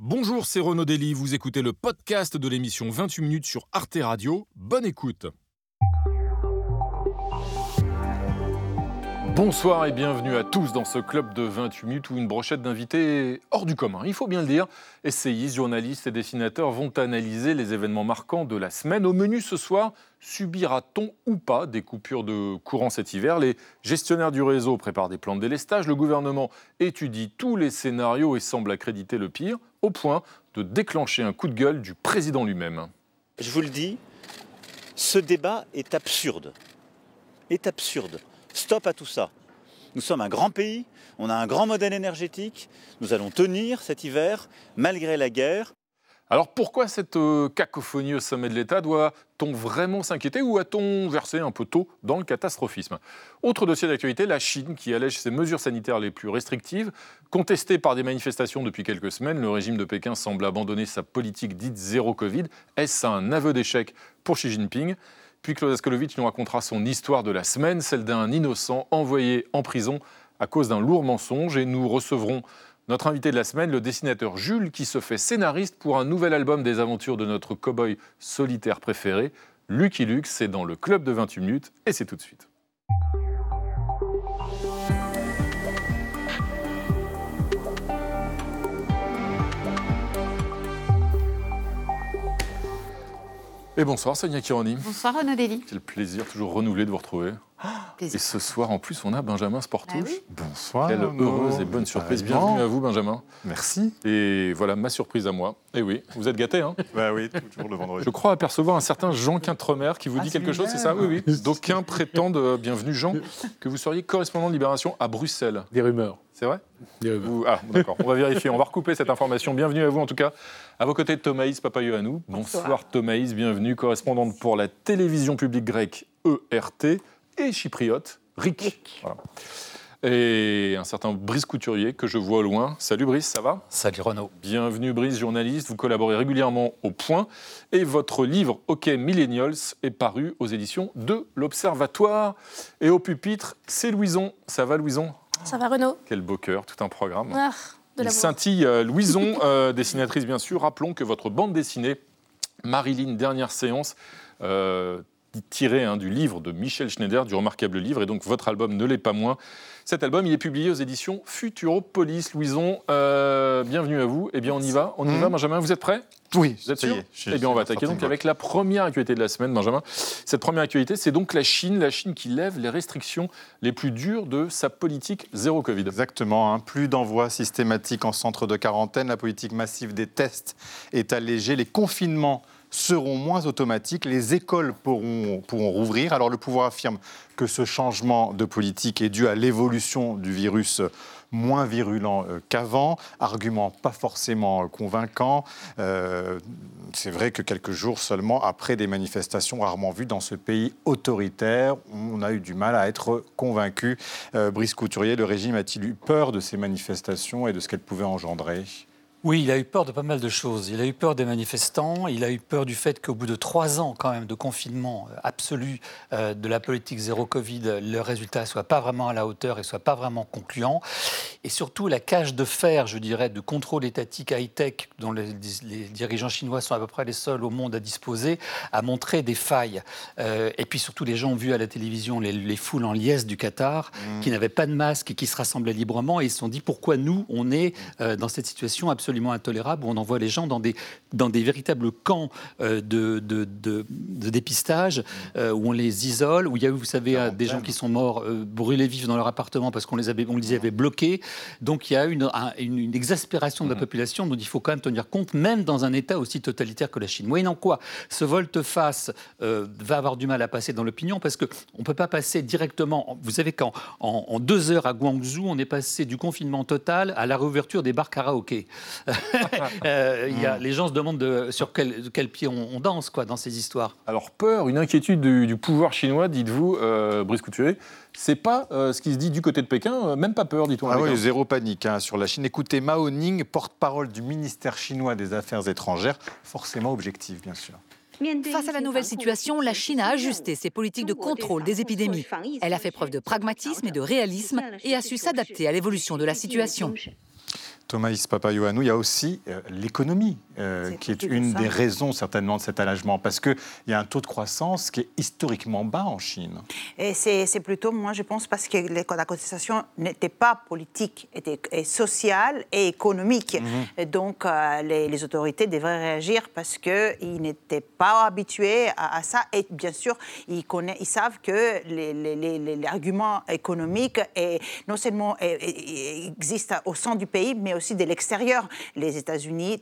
Bonjour, c'est Renaud Dely, vous écoutez le podcast de l'émission 28 minutes sur Arte Radio. Bonne écoute. Bonsoir et bienvenue à tous dans ce club de 28 minutes où une brochette d'invités hors du commun, il faut bien le dire. Essayistes, journalistes et dessinateurs vont analyser les événements marquants de la semaine. Au menu ce soir, subira-t-on ou pas des coupures de courant cet hiver? Les gestionnaires du réseau préparent des plans de délestage, le gouvernement étudie tous les scénarios et semble accréditer le pire, au point de déclencher un coup de gueule du président lui-même. Je vous le dis, ce débat est absurde. Est absurde. Stop à tout ça. Nous sommes un grand pays, on a un grand modèle énergétique, nous allons tenir cet hiver malgré la guerre. Alors pourquoi cette euh, cacophonie au sommet de l'État Doit-on vraiment s'inquiéter ou a-t-on versé un peu tôt dans le catastrophisme? Autre dossier d'actualité, la Chine qui allège ses mesures sanitaires les plus restrictives. Contestée par des manifestations depuis quelques semaines, le régime de Pékin semble abandonner sa politique dite zéro Covid. Est-ce un aveu d'échec pour Xi Jinping? Puis Claude Askolovitch nous racontera son histoire de la semaine, celle d'un innocent envoyé en prison à cause d'un lourd mensonge. Et nous recevrons notre invité de la semaine, le dessinateur Jules, qui se fait scénariste pour un nouvel album des aventures de notre cow-boy solitaire préféré, Lucky Luke. C'est dans le club de 28 minutes et c'est tout de suite. Et bonsoir Sonia Kironi. Bonsoir Renaud Dely. Quel plaisir toujours renouvelé de vous retrouver. Plaisir. Et ce soir en plus on a Benjamin Sportouche. Ah oui Bonsoir. Quelle heureuse et bonne surprise. Bienvenue à vous Benjamin. Merci. Et voilà ma surprise à moi. Et oui, vous êtes gâté hein Bah oui, toujours le vendredi. Je crois apercevoir un certain Jean Quintremer qui vous Ah, dit quelque chose, c'est ça Oui, oui. D'aucuns prétendent, euh, bienvenue Jean, que vous seriez correspondant de Libération à Bruxelles. Des rumeurs. C'est vrai Des rumeurs. Vous- Ah, d'accord, on va vérifier, on va recouper cette information. Bienvenue à vous en tout cas. À vos côtés, Thomaïs Papayoannou. Bonsoir, Thomaïs, bienvenue, correspondante pour la télévision publique grecque ERT et chypriote RIC. Voilà. Et un certain Brice Couturier que je vois au loin. Salut Brice, ça va? Salut Renaud. Bienvenue Brice, journaliste, vous collaborez régulièrement au Point et votre livre OK Millennials est paru aux éditions de l'Observatoire. Et au pupitre, c'est Louison. Ça va Louison? Ça va Renaud? Quel beau cœur, tout un programme. Ah, de Il la scintille euh, Louison, euh, dessinatrice bien sûr. Rappelons que votre bande dessinée, Marilyn, dernière séance, euh, tirée hein, du livre de Michel Schneider, du remarquable livre, et donc votre album ne l'est pas moins. Cet album, il est publié aux éditions Futuropolis. Louison, euh, bienvenue à vous. Eh bien, on y va. On y Mhm. va, Benjamin, vous êtes prêt? Oui, Vous êtes sûr je- Eh bien, on va attaquer donc avec la première actualité de la semaine, Benjamin. Cette première actualité, c'est donc la Chine, la Chine qui lève les restrictions les plus dures de sa politique zéro Covid. Exactement, hein. plus d'envois systématiques en centre de quarantaine, la politique massive des tests est allégée, les confinements seront moins automatiques, les écoles pourront, pourront rouvrir. Alors le pouvoir affirme que ce changement de politique est dû à l'évolution du virus moins virulent euh, qu'avant, argument pas forcément convaincant. Euh, c'est vrai que quelques jours seulement après des manifestations rarement vues dans ce pays autoritaire, on a eu du mal à être convaincu. Euh, Brice Couturier, le régime a-t-il eu peur de ces manifestations et de ce qu'elles pouvaient engendrer? Oui, il a eu peur de pas mal de choses. Il a eu peur des manifestants, il a eu peur du fait qu'au bout de trois ans quand même de confinement euh, absolu euh, de la politique zéro Covid, le résultat soit pas vraiment à la hauteur et soit pas vraiment concluant. Et surtout la cage de fer, je dirais, de contrôle étatique high-tech dont les, les dirigeants chinois sont à peu près les seuls au monde à disposer, a montré des failles. Euh, et puis surtout les gens ont vu à la télévision les, les foules en liesse du Qatar qui n'avaient pas de masque et qui se rassemblaient librement et ils se sont dit pourquoi nous on est euh, dans cette situation absolument intolérable où on envoie les gens dans des, dans des véritables camps euh, de, de, de- de dépistage euh, où on les isole, où il y a eu, vous savez, euh, des gens qui sont morts brûlés vifs dans leur appartement parce qu'on les, avait, on les avait bloqués. Donc il y a eu une, un- une- une exaspération de la population dont il faut quand même tenir compte, même dans un État aussi totalitaire que la Chine. Moyennant quoi, ce volte-face euh, va avoir du mal à passer dans l'opinion parce qu'on ne peut pas passer directement. Vous savez qu'en en, en deux heures à Guangzhou, on est passé du confinement total à la réouverture des bars karaoké. Euh, il y a, les gens se demandent de- sur quel, quel pied on, on danse quoi, dans ces histoires. Alors peur, une inquiétude du, du pouvoir chinois, dites-vous, euh, Brice Couturier, c'est pas euh, ce qui se dit du côté de Pékin, euh, même pas peur, dit-on. Ah oui, zéro panique hein, sur la Chine. Écoutez, Mao Ning, porte-parole du ministère chinois des Affaires étrangères, forcément objectif, bien sûr. Face à la nouvelle situation, la Chine a ajusté ses politiques de contrôle des épidémies. Elle a fait preuve de pragmatisme et de réalisme et a su s'adapter à l'évolution de la situation. Thomas Papayoannou, il y a aussi euh, l'économie, euh, qui est une des raisons certainement de cet allègement, parce qu'il y a un taux de croissance qui est historiquement bas en Chine. Et c'est plutôt, moi je pense, parce que la contestation n'était pas politique, était sociale et économique. Mhm. et donc euh, les, autorités devraient réagir parce qu'ils n'étaient pas habitués à, ça. Et bien sûr, ils, connaissent, ils savent que l'argument économique est, non seulement existe au sein du pays, mais aussi de l'extérieur. Les États-Unis,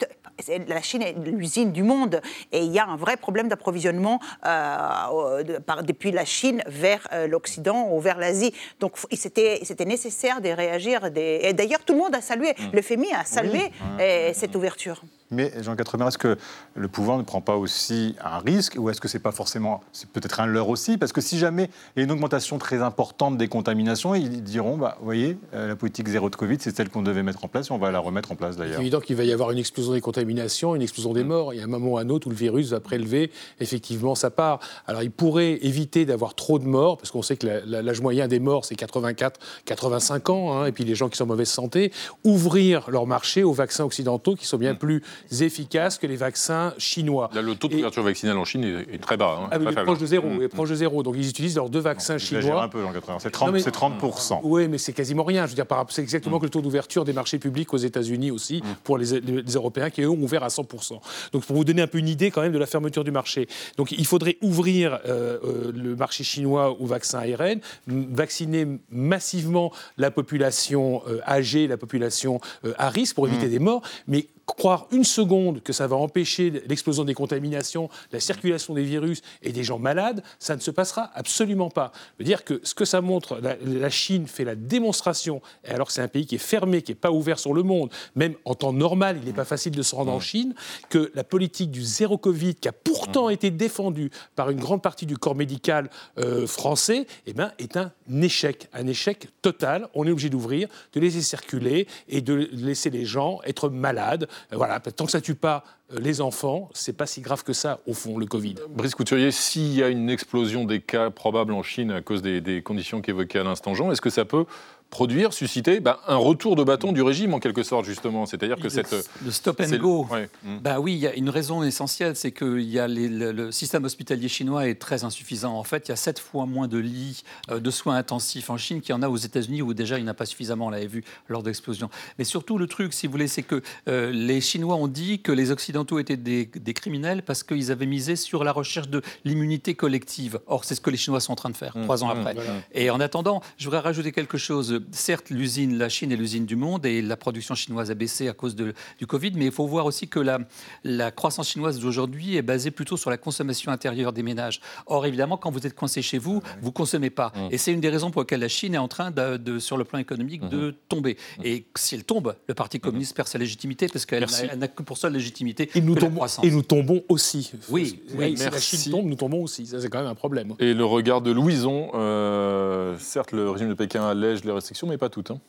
la Chine est l'usine du monde et il y a un vrai problème d'approvisionnement euh, depuis la Chine vers euh, l'Occident ou vers l'Asie. Donc c'était nécessaire de réagir. Et d'ailleurs, tout le monde a salué, mmh. le FMI a salué euh, cette ouverture. Mais Jean Quatremer, est-ce que le pouvoir ne prend pas aussi un risque ou est-ce que c'est pas forcément, c'est peut-être un leurre aussi? Parce que si jamais il y a une augmentation très importante des contaminations, ils diront, bah, vous voyez, euh, la politique zéro de Covid, c'est celle qu'on devait mettre en place et on va la remettre en place d'ailleurs. C'est évident qu'il va y avoir une explosion des contaminations, une explosion des mm. morts. Il y a un moment ou un autre où le virus va prélever effectivement sa part. Alors il pourrait éviter d'avoir trop de morts, parce qu'on sait que l'âge moyen des morts, c'est 84, 85 ans, hein, et puis les gens qui sont en mauvaise santé, ouvrir leur marché aux vaccins occidentaux qui sont bien mm. plus efficaces que les vaccins chinois. Là, le taux de couverture vaccinale en Chine est, très bas. Hein, ah, proche de zéro, mm. proche de zéro. Donc ils utilisent leurs deux vaccins chinois. un peu, C'est 30, 30%. Oui, mais c'est quasiment rien. Je veux dire, c'est exactement que le taux d'ouverture des marchés publics aux États-Unis aussi, mm. pour les, Européens, qui eux ont ouvert à 100%. Donc pour vous donner un peu une idée quand même de la fermeture du marché. Donc il faudrait ouvrir euh, euh, le marché chinois aux vaccins ARN, vacciner massivement la population euh, âgée, la population à risque pour éviter des morts, mais croire une seconde que ça va empêcher l'explosion des contaminations, la circulation des virus et des gens malades, ça ne se passera absolument pas. Je veux dire que ce que ça montre, la, Chine fait la démonstration, alors que c'est un pays qui est fermé, qui n'est pas ouvert sur le monde, même en temps normal, il n'est pas facile de se rendre en Chine, que la politique du zéro Covid, qui a pourtant été défendue par une grande partie du corps médical euh, français, eh ben, est un échec, un échec total. On est obligé d'ouvrir, de laisser circuler et de laisser les gens être malades voilà, tant que ça tue pas euh, les enfants, c'est pas si grave que ça, au fond, le Covid. Brice Couturier, s'il y a une explosion des cas probables en Chine à cause des, des conditions qu'évoquait à l'instant Jean, est-ce que ça peut produire, susciter bah, un retour de bâton du régime en quelque sorte justement. C'est-à-dire que cette le stop and go. Mm. Bah oui, il y a une raison essentielle, c'est que y a le, système hospitalier chinois est très insuffisant. En fait, il y a sept fois moins de lits euh, de soins intensifs en Chine qu'il y en a aux États-Unis où déjà il n'y en a pas suffisamment. On l'avait vu lors de l'explosion. Mais surtout le truc, si vous voulez, c'est que euh, les Chinois ont dit que les Occidentaux étaient des, criminels parce qu'ils avaient misé sur la recherche de l'immunité collective. Or, c'est ce que les Chinois sont en train de faire mm. trois ans mm. après. Et en attendant, je voudrais rajouter quelque chose certes, l'usine, la Chine est l'usine du monde et la production chinoise a baissé à cause de, du Covid, mais il faut voir aussi que la, la croissance chinoise d'aujourd'hui est basée plutôt sur la consommation intérieure des ménages. Or, évidemment, quand vous êtes coincé chez vous, vous consommez pas. Mmh. Et c'est une des raisons pour lesquelles la Chine est en train, de, sur le plan économique, de mmh. tomber. Mmh. Et si elle tombe, le Parti communiste perd sa légitimité parce qu'elle n'a que pour seule légitimité et nous que tombons, la croissance. Et nous tombons aussi. Oui, oui, si la Chine tombe, nous tombons aussi. Ça, c'est quand même un problème. Et le regard de Louison, euh, certes, le régime de Pékin allège les restrictions, mais pas toutes. Hein.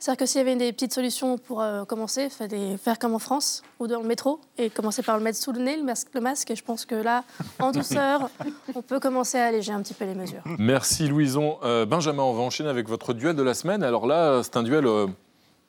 C'est-à-dire que s'il y avait des petites solutions pour euh, commencer, il fallait faire comme en France ou dans le métro et commencer par le mettre sous le nez, le masque. Le masque et je pense que là, en douceur, on peut commencer à alléger un petit peu les mesures. Merci Louison. Euh, Benjamin, on va enchaîner avec votre duel de la semaine. Alors là, c'est un duel euh,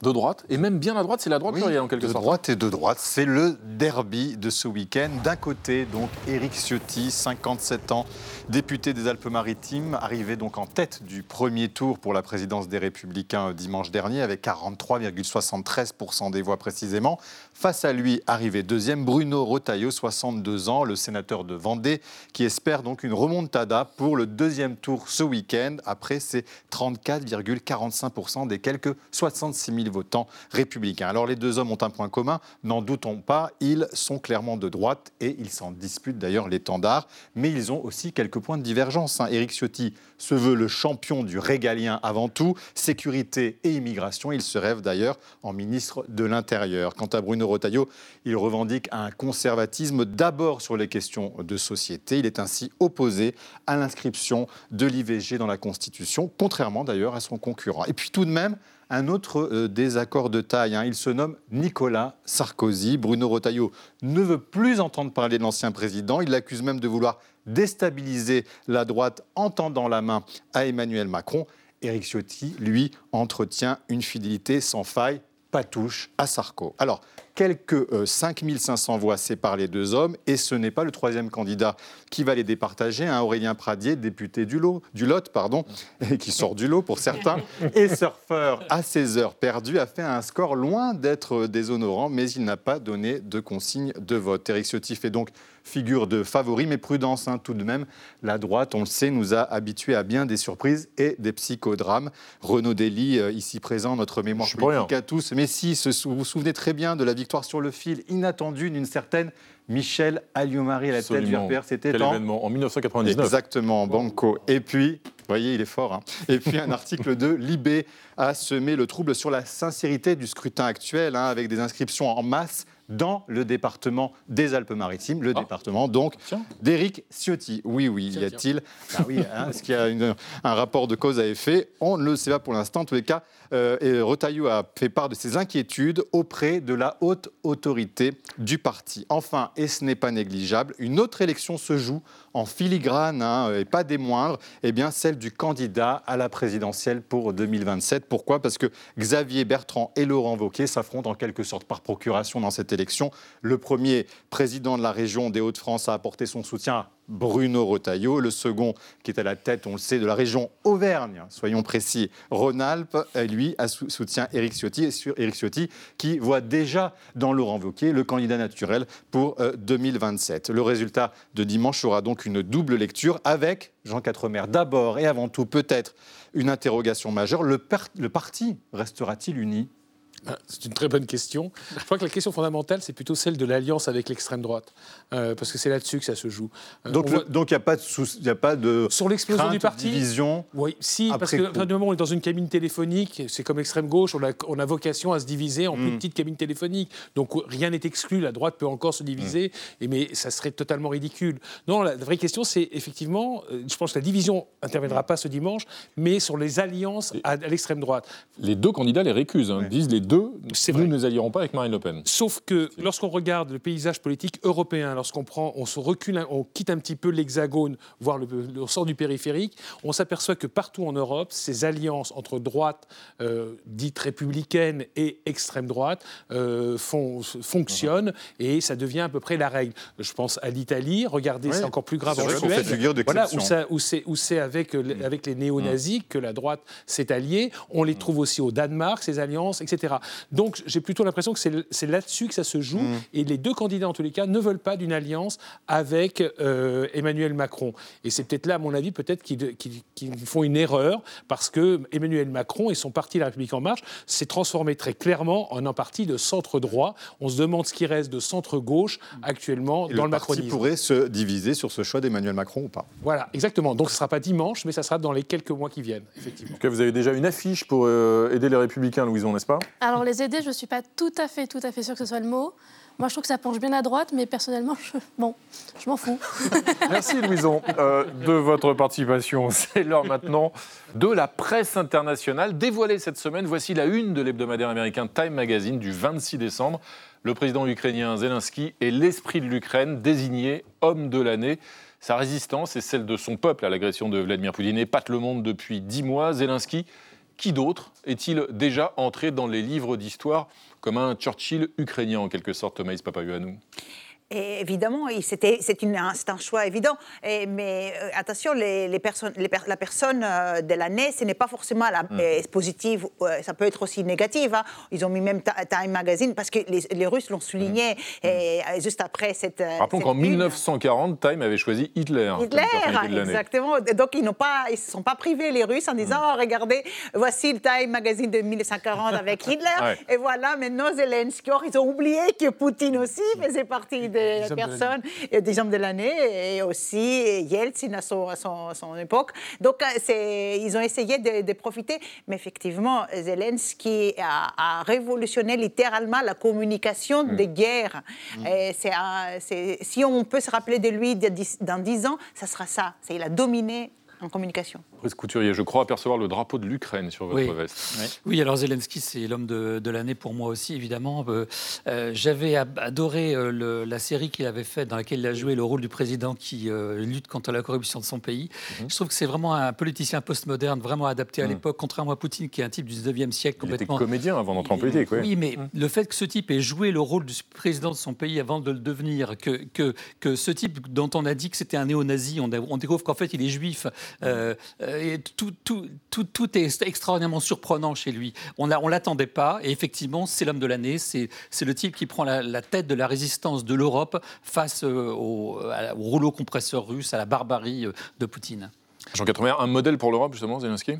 de droite, et même bien à droite, c'est la droite plurielle en quelque sorte. De droite et de droite, c'est le derby de ce week-end. D'un côté, donc, Éric Ciotti, 57 ans, député des Alpes-Maritimes, arrivé donc en tête du premier tour pour la présidence des Républicains euh, dimanche dernier, avec 43,73% des voix précisément. Face à lui, arrivé deuxième, Bruno Rotaillot, 62 ans, le sénateur de Vendée, qui espère donc une remontada pour le deuxième tour ce week-end, après ses 34,45% des quelques 66 000 votants républicains. Alors les deux hommes ont un point commun, n'en doutons pas, ils sont clairement de droite et ils s'en disputent d'ailleurs l'étendard, mais ils ont aussi quelques points de divergence. Hein. Éric Ciotti se veut le champion du régalien avant tout, sécurité et immigration. Il se rêve d'ailleurs en ministre de l'Intérieur. Quant à Bruno Retailleau, il revendique un conservatisme d'abord sur les questions de société. Il est ainsi opposé à l'inscription de l'IVG dans la Constitution, contrairement d'ailleurs à son concurrent. Et puis tout de même, un autre euh, désaccord de taille. Hein. Il se nomme Nicolas Sarkozy. Bruno Retailleau ne veut plus entendre parler de l'ancien président. Il l'accuse même de vouloir déstabiliser la droite en tendant la main à Emmanuel Macron. Éric Ciotti, lui, entretient une fidélité sans faille pas touche à Sarko. Quelques 5500 voix séparent les deux hommes, et ce n'est pas le troisième candidat qui va les départager, hein, Aurélien Pradier, député du, lot, du Lot, pardon, qui sort du lot pour certains, et surfeur à ses heures perdues, a fait un score loin d'être déshonorant, mais il n'a pas donné de consigne de vote. Eric Ciotti fait donc figure de favori, mais prudence hein, tout de même. La droite, on le sait, nous a habitués à bien des surprises et des psychodrames. Renaud Dely, euh, ici présent, notre mémoire politique à tous. Mais si, vous vous souvenez très bien de la victoire sur le fil inattendue d'une certaine Michel Alliot-Marie à la tête du. RPR. C'était Quel en événement En 1999. Exactement, Banco. Et puis, vous voyez, il est fort. hein. Et puis, un article de Libé a semé le trouble sur la sincérité du scrutin actuel, hein, avec des inscriptions en masse dans le département des Alpes-Maritimes, le Ah. département donc d'Éric Ciotti. Oui, oui, y a-t-il Ah oui, hein, Est-ce qu'il y a une- un rapport de cause à effet? On ne le sait pas pour l'instant. En tous les cas, euh, et Retailleau a fait part de ses inquiétudes auprès de la haute autorité du parti. Enfin, et ce n'est pas négligeable, une autre élection se joue en filigrane, hein, et pas des moindres, eh bien celle du candidat à la présidentielle pour 2027. Pourquoi? Parce que Xavier Bertrand et Laurent Wauquiez s'affrontent en quelque sorte par procuration dans cette élection. Le premier président de la région des Hauts-de-France a apporté son soutien Bruno Retailleau. Le second, qui est à la tête, on le sait, de la région Auvergne, soyons précis, Rhône-Alpes, euh, lui, soutient Éric Ciotti, Ciotti, qui voit déjà dans Laurent Wauquiez le candidat naturel pour euh, 2027. Le résultat de dimanche aura donc une double lecture avec Jean Quatremer d'abord et avant tout peut-être une interrogation majeure. Le, par- le parti restera-t-il uni? C'est une très bonne question. Je crois que la question fondamentale, c'est plutôt celle de l'alliance avec l'extrême droite, Euh, parce que c'est là-dessus que ça se joue. Euh, Donc voit- il n'y a pas de, y a pas de sur l'explosion du parti, division. Oui, si, parce que à partir du moment où on est dans une cabine téléphonique, c'est comme extrême gauche, on a, on a vocation à se diviser en plus Mm. petites cabines téléphoniques. Donc rien n'est exclu, la droite peut encore se diviser, Mm. et, mais ça serait totalement ridicule. Non, la, la vraie question, c'est effectivement, euh, je pense que la division interviendra pas ce dimanche, mais sur les alliances à, à l'extrême droite. Les deux candidats les récusent, hein, Ouais. disent les deux, Nous vrai. ne nous allierons pas avec Marine Le Pen. Sauf que lorsqu'on regarde le paysage politique européen, lorsqu'on prend, on se recule, on quitte un petit peu l'hexagone, voire le, sort du périphérique, on s'aperçoit que partout en Europe, ces alliances entre droite euh, dite républicaine et extrême droite euh, font- fonctionnent et ça devient à peu près la règle. Je pense à l'Italie. Regardez, c'est encore plus grave en Suède. figure Voilà, où où c'est avec, euh, avec les néo-nazis que la droite s'est alliée. On les trouve aussi au Danemark, ces alliances, etc. Donc j'ai plutôt l'impression que c'est là-dessus que ça se joue. Et les deux candidats, en tous les cas, ne veulent pas d'une alliance avec euh, Emmanuel Macron. Et c'est peut-être là, à mon avis, peut-être qu'ils font une erreur parce que Emmanuel Macron et son parti La République En Marche s'est transformé très clairement en un parti de centre-droit. On se demande ce qui reste de centre-gauche actuellement Et dans le le, parti macronisme. pourrait se diviser sur ce choix d'Emmanuel Macron ou pas? Voilà, exactement. Donc ce ne sera pas dimanche, mais ça sera dans les quelques mois qui viennent, effectivement. En tout cas, vous avez déjà une affiche pour euh, aider les Républicains, Louison, n'est-ce pas? Alors les aider, je ne suis pas tout à fait, tout à fait sûre que ce soit le mot. Moi, je trouve que ça penche bien à droite, mais personnellement, je, bon, je m'en fous. Merci Louison euh, de votre participation. C'est l'heure maintenant de la presse internationale. Dévoilée cette semaine, voici la une de l'hebdomadaire américain Time Magazine du 26 décembre. Le président ukrainien Zelensky est l'esprit de l'Ukraine, désigné homme de l'année. Sa résistance et celle de son peuple à l'agression de Vladimir Poutine épate le monde depuis dix mois. Zelensky, qui d'autre est-il déjà entré dans les livres d'histoire comme un Churchill ukrainien en quelque sorte, Thomas Papayoannou Et évidemment, c'est un, choix évident. Et- mais euh, attention, les, les personnes, les per- la personne euh, de l'année, ce n'est pas forcément la, euh, positive, euh, ça peut être aussi négative. hein. Ils ont mis même Time Magazine parce que les, les Russes l'ont souligné et, euh, juste après cette. Rappelons qu'en une. 1940, Time avait choisi Hitler. comme Hitler, de exactement. Donc ils ils se sont pas privés les Russes en disant Mm. Oh, regardez, voici le Time Magazine de 1940 avec Hitler. Ouais. Et voilà, maintenant Zelensky. Or, ils ont oublié que Poutine aussi faisait partie hommes de personnes, et des hommes de l'année, et aussi Yeltsin à son, à son- à son époque. Donc euh, ils ont essayé de, de profiter, mais effectivement, Zelensky a, a révolutionné littéralement la communication Mm. des guerres. Et c'est- si on peut se rappeler de lui dans dix ans, ça sera ça. Il a dominé en communication. Brice Couturier, je crois apercevoir le drapeau de l'Ukraine sur votre Oui. veste. Oui, alors Zelensky, c'est l'homme de, de l'année pour moi aussi, évidemment. Euh, euh, J'avais adoré euh, le- la série qu'il avait faite, dans laquelle il a joué le rôle du président qui euh, lutte contre la corruption de son pays. Je trouve que c'est vraiment un politicien postmoderne, vraiment adapté à Mhm. l'époque, contrairement à Poutine, qui est un type du 19e siècle Il était complètement. comédien avant d'entrer en politique, oui. Oui, mais le fait que ce type ait joué le rôle du président de son pays avant de le devenir, que, que, que ce type dont on a dit que c'était un néo-nazi, on, découvre qu'en fait il est juif, euh, euh, et tout, tout, tout, est extraordinairement surprenant chez lui. On ne l'attendait pas, et effectivement, c'est l'homme de l'année, c'est le type qui prend la, tête de la résistance de l'Europe face euh, au, au rouleau compresseur russe, à la barbarie euh, de Poutine. Jean 80, un modèle pour l'Europe, justement, Zelensky?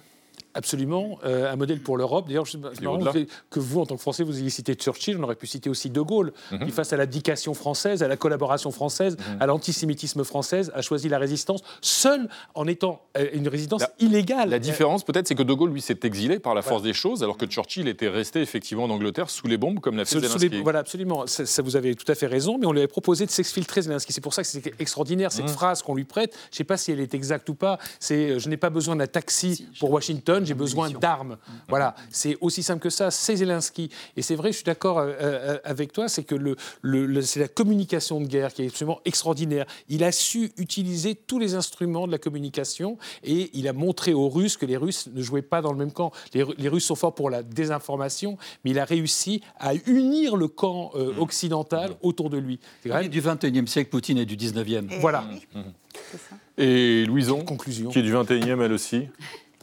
Absolument, euh, un modèle pour l'Europe. D'ailleurs, je- c'est marrant que, que vous, en tant que Français, vous ayez cité Churchill, on aurait pu citer aussi De Gaulle, Mhm. qui, face à l'abdication française, à la collaboration française, à l'antisémitisme française, a choisi la résistance, seul en étant euh, une résistance La- illégale. La différence, peut-être, c'est que De Gaulle, lui, s'est exilé par la force des choses, alors que Churchill était resté effectivement en Angleterre sous les bombes, comme l'a fait Sous- les- voilà, absolument. Ça, ça, vous avez tout à fait raison, mais on lui avait proposé de s'exfiltrer Zelensky. C'est pour ça que c'est extraordinaire cette phrase qu'on lui prête. Je ne sais pas si elle est exacte ou pas. C'est euh, je n'ai pas besoin d'un taxi pour Washington, j'ai besoin d'armes. Voilà, c'est aussi simple que ça. C'est Zelensky. Et c'est vrai, je suis d'accord euh, euh, avec toi, c'est que le, le- le- c'est la communication de guerre qui est absolument extraordinaire. Il a su utiliser tous les instruments de la communication et il a montré aux Russes que les Russes ne jouaient pas dans le même camp. Les, Ru- les Russes sont forts pour la désinformation, mais il a réussi à unir le camp euh, occidental autour de lui. C'est quand même du 21e siècle, Poutine est du 19e. Et- Voilà. ça. Et Louison, conclusion. qui est du 21e, elle aussi?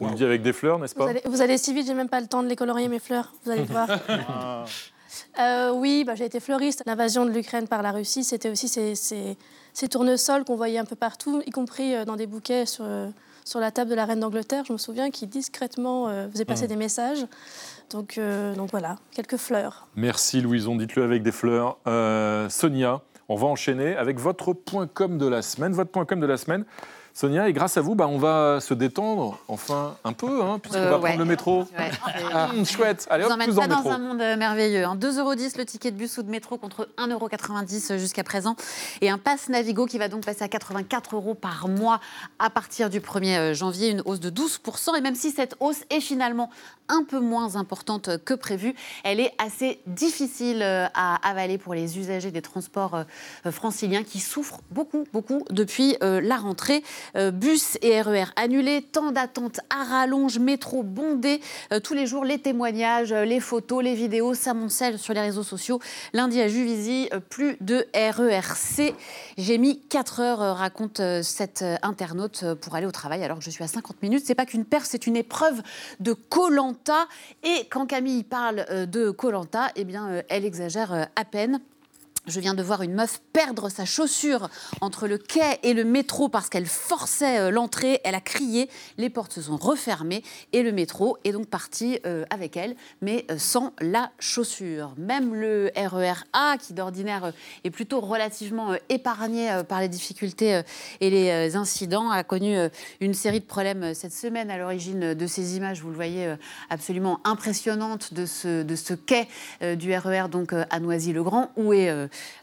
On le dit avec des fleurs, n'est-ce Vous pas allez, vous allez si vite, j'ai même pas le temps de les colorier mes fleurs. Vous allez voir. Euh, oui, bah, j'ai été fleuriste. L'invasion de l'Ukraine par la Russie, c'était aussi ces, ces- ces tournesols qu'on voyait un peu partout, y compris euh, dans des bouquets sur, euh, sur la table de la reine d'Angleterre. Je me souviens qui discrètement euh, faisait passer des messages. Donc, euh, donc voilà, quelques fleurs. Merci Louison, dites-le avec des fleurs. Euh, Sonia, on va enchaîner avec votre point com de la semaine. Votre point com de la semaine, Sonia, et grâce à vous, bah, on va se détendre, enfin un peu, hein, puisqu'on Euh, va ouais. prendre le métro. Ouais, Ah, chouette, allez hop, tous dans pas le dans métro. un monde euh, merveilleux. Hein. 2,10€ le ticket de bus ou de métro contre 1,90€ jusqu'à présent. Et un pass Navigo qui va donc passer à 84 euros par mois à partir du 1er janvier, une hausse de 12%. Et même si cette hausse est finalement un peu moins importante que prévu, elle est assez difficile euh, à avaler pour les usagers des transports euh, franciliens qui souffrent beaucoup, beaucoup depuis euh, la rentrée. Euh, Bus et RER annulés, temps d'attente à rallonge, métro bondé. Euh, Tous les jours, les témoignages, euh, les photos, les vidéos s'amoncellent sur les réseaux sociaux. Lundi à Juvisy, plus de RERC. J'ai mis 4 heures, raconte cet euh, internaute, pour aller au travail alors que je suis à 50 minutes. C'est pas qu'une perf, c'est une épreuve de Colanta. Et quand Camille parle de Colanta, eh bien, elle exagère à peine. Je viens de voir une meuf perdre sa chaussure entre le quai et le métro parce qu'elle forçait euh, l'entrée. Elle a crié, les portes se sont refermées et le métro est donc parti euh, avec elle, mais euh, sans la chaussure. Même le RER A, qui d'ordinaire est plutôt relativement épargné par les difficultés et les incidents, a connu une série de problèmes cette semaine à l'origine de ces images. Vous le voyez absolument impressionnantes de ce, de ce quai du RER donc euh, à Noisy-le-Grand. Où est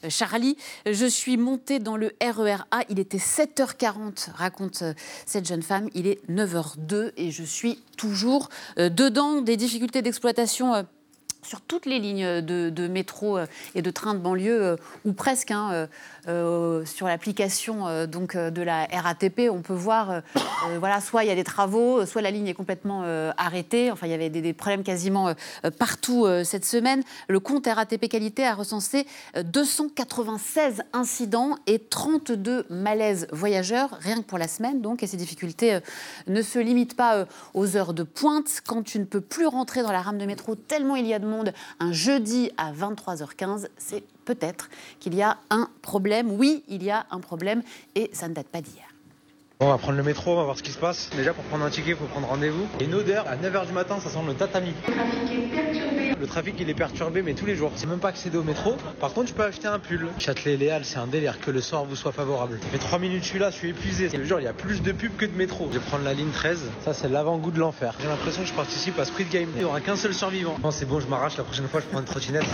Charlie Je suis montée dans le RER A. Il était 7h40, raconte euh, cette jeune femme. Il est 9h02 et je suis toujours euh, dedans. Des difficultés d'exploitation. Euh, sur toutes les lignes de, de métro euh, et de train de banlieue, euh, ou presque, hein, euh, euh, sur l'application euh, donc euh, de la RATP, on peut voir, euh, euh, voilà, soit il y a des travaux, soit la ligne est complètement euh, arrêtée. Enfin, il y avait des, problèmes quasiment euh, partout euh, cette semaine. Le compte RATP Qualité a recensé euh, 296 incidents et 32 malaises voyageurs, rien que pour la semaine. Donc, et ces difficultés euh, ne se limitent pas euh, aux heures de pointe. Quand tu ne peux plus rentrer dans la rame de métro tellement il y a de monde un jeudi à 23h15, c'est peut-être qu'il y a un problème. Oui, il y a un problème et ça ne date pas d'hier. On va prendre le métro, on va voir ce qui se passe. Déjà, pour prendre un ticket, il faut prendre rendez-vous. Il y a une odeur, à 9h du matin, ça sent le tatami. Le trafic, il est perturbé, mais tous les jours. C'est même pas accéder au métro. Par contre, tu peux acheter un pull. Châtelet Léal, c'est un délire que le soir vous soit favorable. Ça fait 3 minutes, je suis là, je suis épuisé. Le jour, il y a plus de pubs que de métro. Je vais prendre la ligne 13. Ça, c'est l'avant-goût de l'enfer. J'ai l'impression que je participe à Squid Game. Il n'y aura qu'un seul survivant. Non, c'est bon, je m'arrache. La prochaine fois, je prends une trottinette.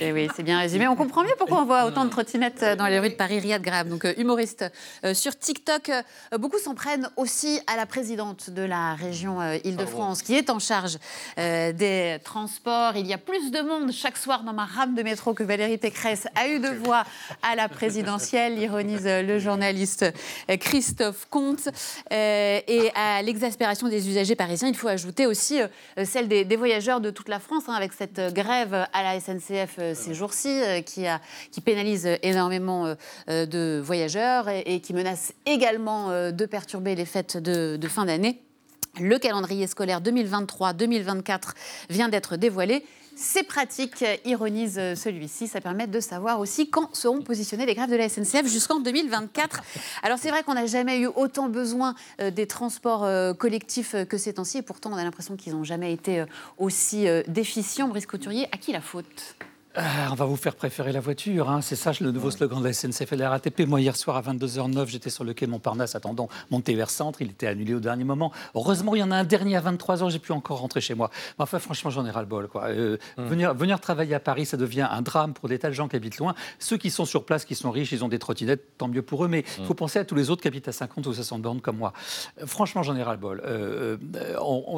Et oui, c'est bien résumé. On comprend mieux pourquoi on voit autant de trottinettes euh, dans les rues de Paris. Riyad Graham, donc euh, humoriste euh, sur TikTok. Beaucoup s'en prennent aussi à la présidente de la région Île-de-France, qui est en charge des transports. Il y a plus de monde chaque soir dans ma rame de métro que Valérie Pécresse a eu de voix à la présidentielle, ironise le journaliste Christophe Comte. Et à l'exaspération des usagers parisiens, il faut ajouter aussi celle des, des voyageurs de toute la France, hein, avec cette grève à la SNCF ces jours-ci, euh, qui, a- pénalise énormément euh, euh, de voyageurs et, qui menace également euh, de perturber les fêtes de, fin d'année. Le calendrier scolaire 2023-2024 vient d'être dévoilé. C'est pratique, euh, ironise euh, celui-ci. Ça permet de savoir aussi quand seront positionnées les grèves de la SNCF jusqu'en 2024. Alors c'est vrai qu'on n'a jamais eu autant besoin euh, des transports euh, collectifs euh, que ces temps-ci. Et pourtant, on a l'impression qu'ils n'ont jamais été euh, aussi euh, déficients. Brice Couturier, à qui la faute? Ah, on va vous faire préférer la voiture, hein. c'est ça le nouveau slogan de la SNCF et de la RATP. Moi, hier soir à 22h09, j'étais sur le quai Montparnasse attendant monter vers Centre. Il était annulé au dernier moment. Heureusement, il y en a un dernier à 23h, j'ai pu encore rentrer chez moi. Mais enfin, franchement, j'en ai ras-le-bol. quoi. Euh, venir, venir travailler à Paris, ça devient un drame pour des tas de gens qui habitent loin. Ceux qui sont sur place, qui sont riches, ils ont des trottinettes, tant mieux pour eux. Mais il faut penser à tous les autres qui habitent à 50 ou 60 bornes comme moi. Euh, franchement, j'en ai ras-le-bol. Euh,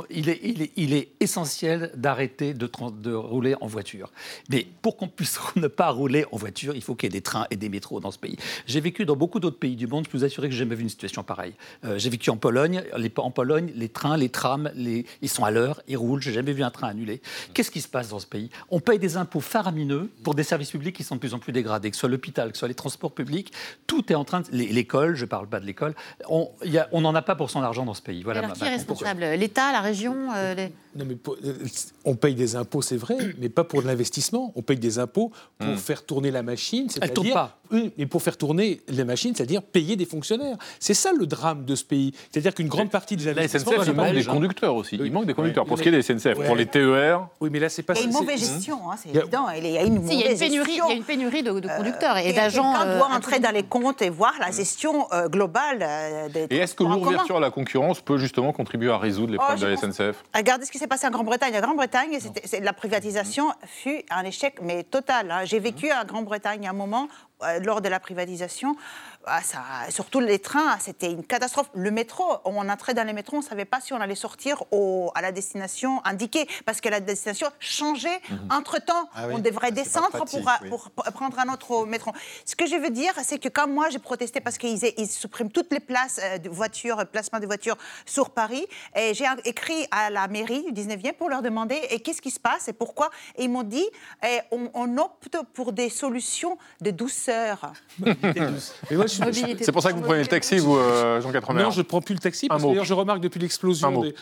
il, est, il essentiel d'arrêter de, de rouler en voiture. Mais pour qu'on puisse ne pas rouler en voiture, il faut qu'il y ait des trains et des métros dans ce pays. J'ai vécu dans beaucoup d'autres pays du monde, je peux vous assurer que j'ai jamais vu une situation pareille. Euh, j'ai vécu en Pologne. Les- en Pologne, les trains, les trams, les- ils sont à l'heure, ils roulent. J'ai jamais vu un train annulé. Qu'est-ce qui se passe dans ce pays? On paye des impôts faramineux pour des services publics qui sont de plus en plus dégradés, que ce soit l'hôpital, que ce soit les transports publics. Tout est en train de... les- L'école, je parle pas de l'école. On n'en a pas pour son argent dans ce pays. Voilà Alors ma- qui est responsable? L'État, la région euh, les- Non, mais pour- euh, on paye des impôts, c'est vrai, mais pas pour de l'investissement. On paye des impôts pour Hmm. faire tourner la machine. Elle tourne c'est-à-dire- pas. Mais pour faire tourner la machine, c'est-à-dire payer des fonctionnaires. C'est ça le drame de ce pays. C'est-à-dire qu'une grande partie des La investissements. SNCF, il manque des conducteurs aussi. Il manque des conduceurs. Oui. Pour ce qui est des SNCF, pour les TER, Oui, mais là, c'est pas Il y a une mauvaise gestion, hein, c'est Il y a- évident. Il y a une mauvaise pénurie, il gestion. y a une pénurie de, de conducteurs et Et d'agents. Quelqu'un euh, doit entrer dans les comptes et voir la gestion euh, globale euh, des Et est-ce que l'ouverture à la concurrence peut justement contribuer à résoudre les Oh, problèmes de la SNCF? Regardez ce qui s'est passé en Grande-Bretagne. En Grande-Bretagne, la privatisation fut un échec, mais total. hein. J'ai vécu en Grande-Bretagne à un moment, euh, lors de la privatisation. Ah, ça, surtout les trains, c'était une catastrophe. Le métro, on entrait dans les métros, on ne savait pas si on allait sortir au- à la destination indiquée, parce que la destination changeait entre-temps. Ah oui. On devrait Ah, descendre pratique, pour, oui. pour- pour prendre un autre métro. Ce que je veux dire, c'est que comme moi, j'ai protesté parce qu'ils ils suppriment toutes les places euh, de voitures, euh, placement de voitures sur Paris, et j'ai écrit à la mairie du 19e pour leur demander et qu'est-ce qui se passe et pourquoi? Et ils m'ont dit eh, on, on opte pour des solutions de douceur. Mais moi, je. C'est pour ça que vous prenez le taxi, vous, euh, Jean Quatremer Non, je ne prends plus le taxi parce que d'ailleurs, je remarque depuis l'explosion des,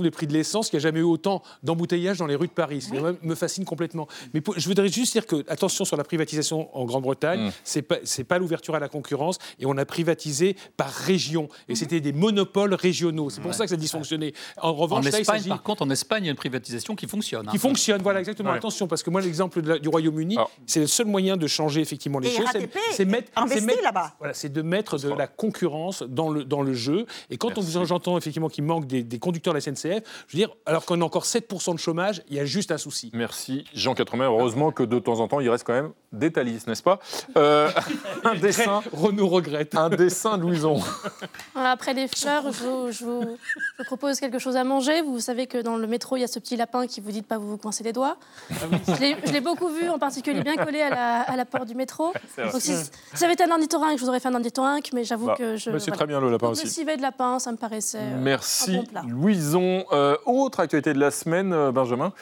des prix de l'essence qu'il n'y a jamais eu autant d'embouteillages dans les rues de Paris. Ce qui me fascine complètement. Mais pour- je voudrais juste dire que, attention sur la privatisation en Grande-Bretagne, Mm. c'est pas, c'est pas l'ouverture à la concurrence et on a privatisé par région. Et c'était des monopoles régionaux. C'est pour ça que ça a dysfonctionné. En En revanche, là, il Espagne, par contre, en Espagne, il y a une privatisation qui fonctionne. hein. qui fonctionne, voilà exactement. Ouais. Attention, parce que moi l'exemple du Royaume-Uni, c'est le seul moyen de changer effectivement les Et choses. C'est mettre, mettre- là-bas. Voilà, c'est de mettre de la concurrence dans le dans le jeu. Et quand on vous j'entends effectivement qu'il manque des, des conducteurs de la SNCF, je veux dire, alors qu'on a encore 7% de chômage, il y a juste un souci. Merci Jean Quatremer. Heureusement que de temps en temps, il reste quand même des Thalys, n'est-ce pas Euh, Un dessin, Renault regrette. un dessin de Louison. Après les fleurs, je vous, je vous- je vous propose quelque chose à manger. Vous savez que dans le métro, il y a ce petit lapin qui vous dit de pas vous coincer les doigts. Je l'ai- je l'ai beaucoup vu, en particulier bien collé à la, à la porte du métro. Donc, si, si ça avait été un ornithorynque, je vous aurais fait un ornithorynque, mais j'avoue Bah, que je. mais c'est voilà. très bien le lapin Donc, aussi. Le civet de lapin, ça me paraissait. euh, un Merci bon plat. Louison. Euh, autre actualité de la semaine, euh, Benjamin.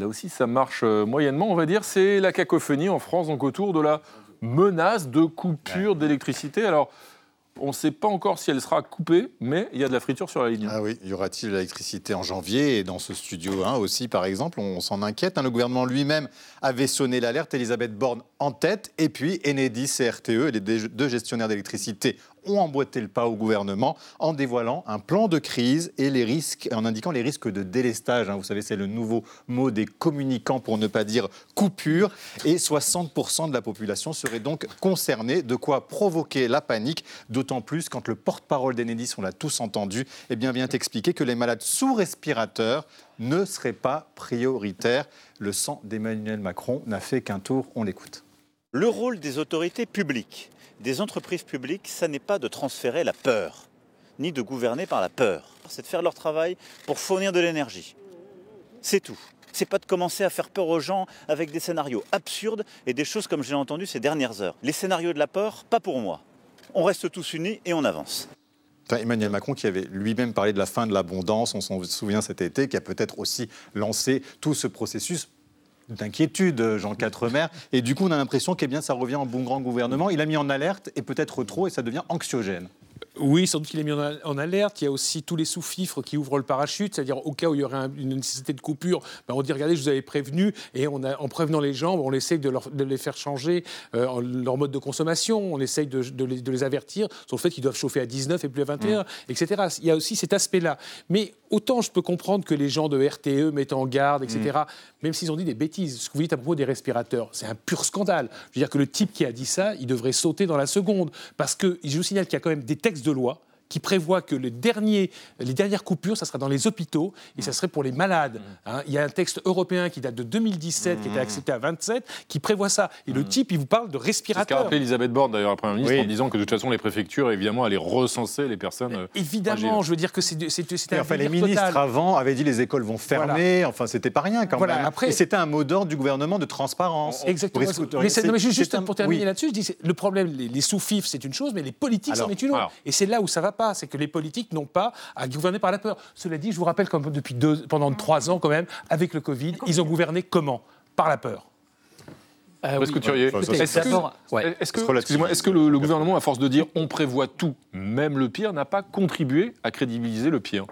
Là aussi, ça marche euh, moyennement, on va dire. C'est la cacophonie en France, donc autour de la menace de coupure d'électricité. Alors, on ne sait pas encore si elle sera coupée, mais il y a de la friture sur la ligne. Ah oui, y aura-t-il de l'électricité en janvier Et dans ce studio 1 aussi, par exemple, on s'en inquiète. hein. Le gouvernement lui-même avait sonné l'alerte, Elisabeth Borne en tête, et puis Enedis et RTE, les deux gestionnaires d'électricité ont emboîté le pas au gouvernement en dévoilant un plan de crise et les risques, en indiquant les risques de délestage. hein. Vous savez, c'est le nouveau mot des communicants pour ne pas dire coupure. Et 60% de la population serait donc concernée, de quoi provoquer la panique, d'autant plus quand le porte-parole d'Enedis, on l'a tous entendu, eh bien, vient expliquer que les malades sous respirateur ne seraient pas prioritaires. Le sang d'Emmanuel Macron n'a fait qu'un tour, on l'écoute. Le rôle des autorités publiques, des entreprises publiques, ça n'est pas de transférer la peur, ni de gouverner par la peur. C'est de faire leur travail pour fournir de l'énergie. C'est tout. C'est pas de commencer à faire peur aux gens avec des scénarios absurdes et des choses comme j'ai entendu ces dernières heures. Les scénarios de la peur, pas pour moi. On reste tous unis et on avance. Emmanuel Macron qui avait lui-même parlé de la fin de l'abondance, on s'en souvient cet été, qui a peut-être aussi lancé tout ce processus d'inquiétude, Jean Quatremer. Et du coup, on a l'impression que bien, ça revient en bon grand gouvernement. Il a mis en alerte et peut-être trop, et ça devient anxiogène. Oui, sans doute qu'il est mis en, al- en alerte. Il y a aussi tous les sous-fifres qui ouvrent le parachute, c'est-à-dire au cas où il y aurait un- une nécessité de coupure, ben, on dit regardez, je vous avais prévenu, et on a, en prévenant les gens, on essaye de, leur- de les faire changer euh, leur mode de consommation, on essaye de, de les, de les avertir sur le fait qu'ils doivent chauffer à 19 et plus à 21, etc. Il y a aussi cet aspect-là. Mais autant je peux comprendre que les gens de RTE mettent en garde, etc., même s'ils ont dit des bêtises. Ce que vous dites à propos des respirateurs, c'est un pur scandale. Je veux dire que le type qui a dit ça, il devrait sauter dans la seconde. Parce que je vous signale qu'il y a quand même des textes de loi qui prévoient que les, derniers, les dernières coupures, ça sera dans les hôpitaux et ça serait pour les malades. hein. Il y a un texte européen qui date de 2017, qui était accepté à 27, qui prévoit ça. Et le type, il vous parle de C'est ce qu'a rappelé Elisabeth Borne, d'ailleurs, la Première ministre, Oui. en disant que de toute façon, les préfectures, évidemment, allaient recenser les personnes. euh, Évidemment, fragiles. je veux dire que c'est un enfin, les ministres total. avant avaient dit les écoles vont fermer. Enfin, c'était pas rien quand Voilà, même. après- Et c'était un mot d'ordre du gouvernement de transparence. Exactement. Mais, c'est- non, mais juste, un- pour terminer oui. là-dessus, je dis, le problème, les, les sous-fifs, c'est une chose, mais les politiques, c'en est une autre. Et c'est là où ça va pas, c'est que les politiques n'ont pas à gouverner par la peur. Cela dit, je vous rappelle comme depuis deux, pendant trois ans quand même, avec le Covid, ils ont gouverné comment? Par la peur. Oui. ça, est-ce que, D'abord, ouais. est-ce que- C'est relatif. excusez-moi, est-ce que le, le gouvernement, à force de dire on prévoit tout, même le pire, n'a pas contribué à crédibiliser le pire?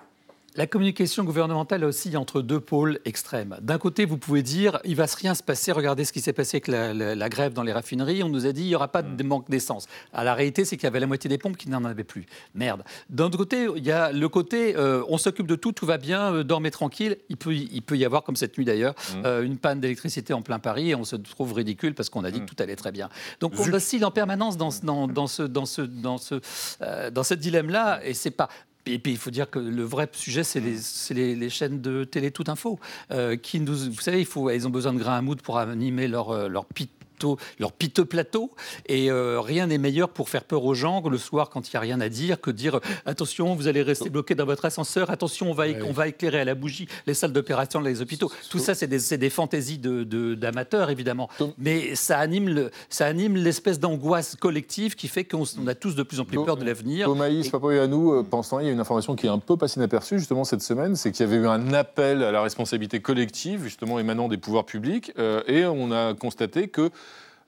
La communication gouvernementale aussi entre deux pôles extrêmes. D'un côté, vous pouvez dire il va rien se passer. Regardez ce qui s'est passé avec la, la- la grève dans les raffineries. On nous a dit il n'y aura pas de manque d'essence. À la réalité, c'est qu'il y avait la moitié des pompes qui n'en avaient plus. Merde. D'un autre côté, il y a le côté euh, on s'occupe de tout, tout va bien, euh, dormez tranquille. Il peut, il peut y avoir, comme cette nuit d'ailleurs, euh, une panne d'électricité en plein Paris et on se trouve ridicule parce qu'on a dit que tout allait très bien. Donc on oscille en permanence dans, ce- dans, dans ce, dans, ce, dans, ce, dans ce dilemme-là et c'est pas. Et puis il faut dire que le vrai sujet, c'est les, les, chaînes de télé tout info. euh, qui nous, vous savez, il faut, elles ont besoin de grains à moudre pour animer leur, euh, leur piteux, leur piteux plateau. Et euh, rien n'est meilleur pour faire peur aux gens le soir quand il n'y a rien à dire que dire euh, attention, vous allez rester bloqué dans votre ascenseur, attention, on va, éc- on va éclairer à la bougie les salles d'opération les hôpitaux. Tout ça, c'est des, des fantaisies de- de- d'amateurs, évidemment. Mais ça anime, le- ça anime l'espèce d'angoisse collective qui fait qu'on a tous de plus en plus peur de l'avenir. Thomaïs, Papayoannou, euh, pensant, il y a une information qui est un peu passée inaperçue justement cette semaine, c'est qu'il y avait eu un appel à la responsabilité collective, justement émanant des pouvoirs publics, euh, et on a constaté que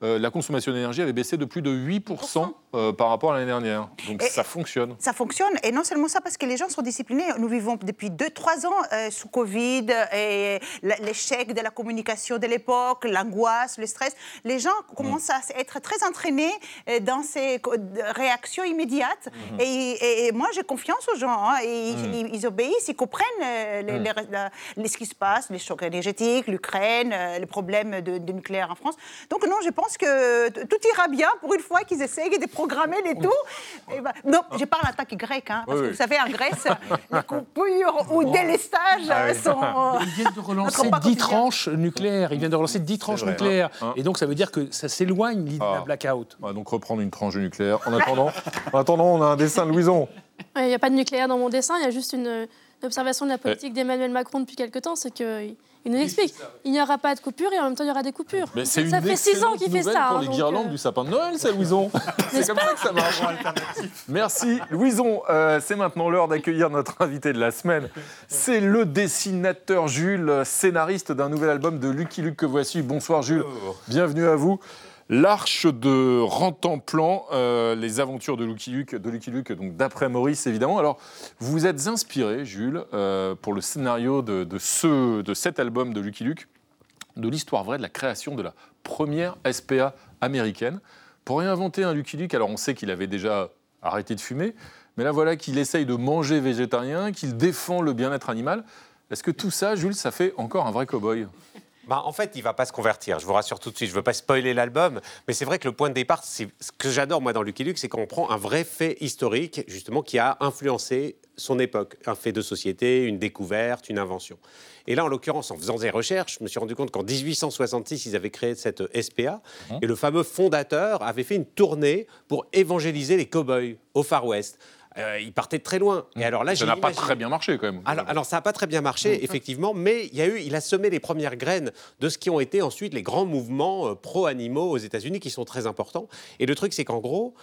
euh, la consommation d'énergie avait baissé de plus de 8% euh, par rapport à l'année dernière. Donc Et- ça fonctionne. Ça fonctionne, et non seulement ça, parce que les gens sont disciplinés. Nous vivons depuis 2-3 ans euh, sous Covid, et la- l'échec de la communication de l'époque, l'angoisse, le stress. Les gens commencent à être très entraînés euh, dans ces réactions immédiates. et, et- et moi, j'ai confiance aux gens. hein, et ils, ils- ils obéissent, ils comprennent euh, les- les- la- les- ce qui se passe, les chocs énergétiques, l'Ukraine, euh, les problèmes de, de nucléaire en France. Donc non, je pense que tout ira bien pour une fois qu'ils essayent de programmer les tout. Et ben, non, je parle en tant que grec, hein, parce Oui, que oui. vous savez, en Grèce, les coupures ou délestages euh, sont... Ils viennent de relancer Notre pas 10 quotidien. tranches nucléaires. Ils viennent de relancer 10 tranches vrai, nucléaires. hein. Et donc, ça veut dire que ça s'éloigne l'idée Ah. d'un blackout. On va donc reprendre une tranche nucléaire. En attendant, en attendant on a un dessin de Louison. Il n'y a pas de nucléaire dans mon dessin, il y a juste une, une observation de la politique d'Emmanuel Macron depuis quelque temps, c'est qu'il il nous explique. Il n'y aura pas de coupure et en même temps il y aura des coupures. Mais c'est ça une fait six ans qu'il fait ça. pour hein, les guirlandes euh, du sapin de Noël, ça, Louison. c'est comme ça que ça marche. Merci, Louison. Euh, c'est maintenant l'heure d'accueillir notre invité de la semaine. C'est le dessinateur Jules, scénariste d'un nouvel album de Lucky Luke que voici. Bonsoir, Jules. Bienvenue à vous. L'Arche de Rantanplan, euh, les aventures de Lucky Luke, de Lucky Luke, donc d'après Maurice évidemment. Alors, vous êtes inspiré, Jules, euh, pour le scénario de, ce, de cet album de Lucky Luke, de l'histoire vraie de la création de la première SPA américaine. Pour réinventer un Lucky Luke, alors on sait qu'il avait déjà arrêter de fumer. Mais là, voilà qu'il essaye de manger végétarien, qu'il défend le bien-être animal. Est-ce que tout ça, Jules, ça fait encore un vrai cow-boy? Bah, en fait, il va pas se convertir. Je vous rassure tout de suite. Je veux pas spoiler l'album, mais c'est vrai que le point de départ, c'est ce que j'adore moi dans Lucky Luke, c'est qu'on prend un vrai fait historique, justement, qui a influencé son époque, un fait de société, une découverte, une invention. Et là, en l'occurrence, en faisant des recherches, je me suis rendu compte qu'en 1866, ils avaient créé cette SPA, Mmh. et le fameux fondateur avait fait une tournée pour évangéliser les cow-boys au Far West. Euh, il partait de très loin. Et alors là, Mmh. Ça n'a pas très bien marché quand même. alors, alors, ça n'a pas très bien marché, effectivement, mais il, y a eu, il a semé les premières graines de ce qui ont été ensuite les grands mouvements euh, pro-animaux aux États-Unis qui sont très importants. Et le truc, c'est qu'en gros,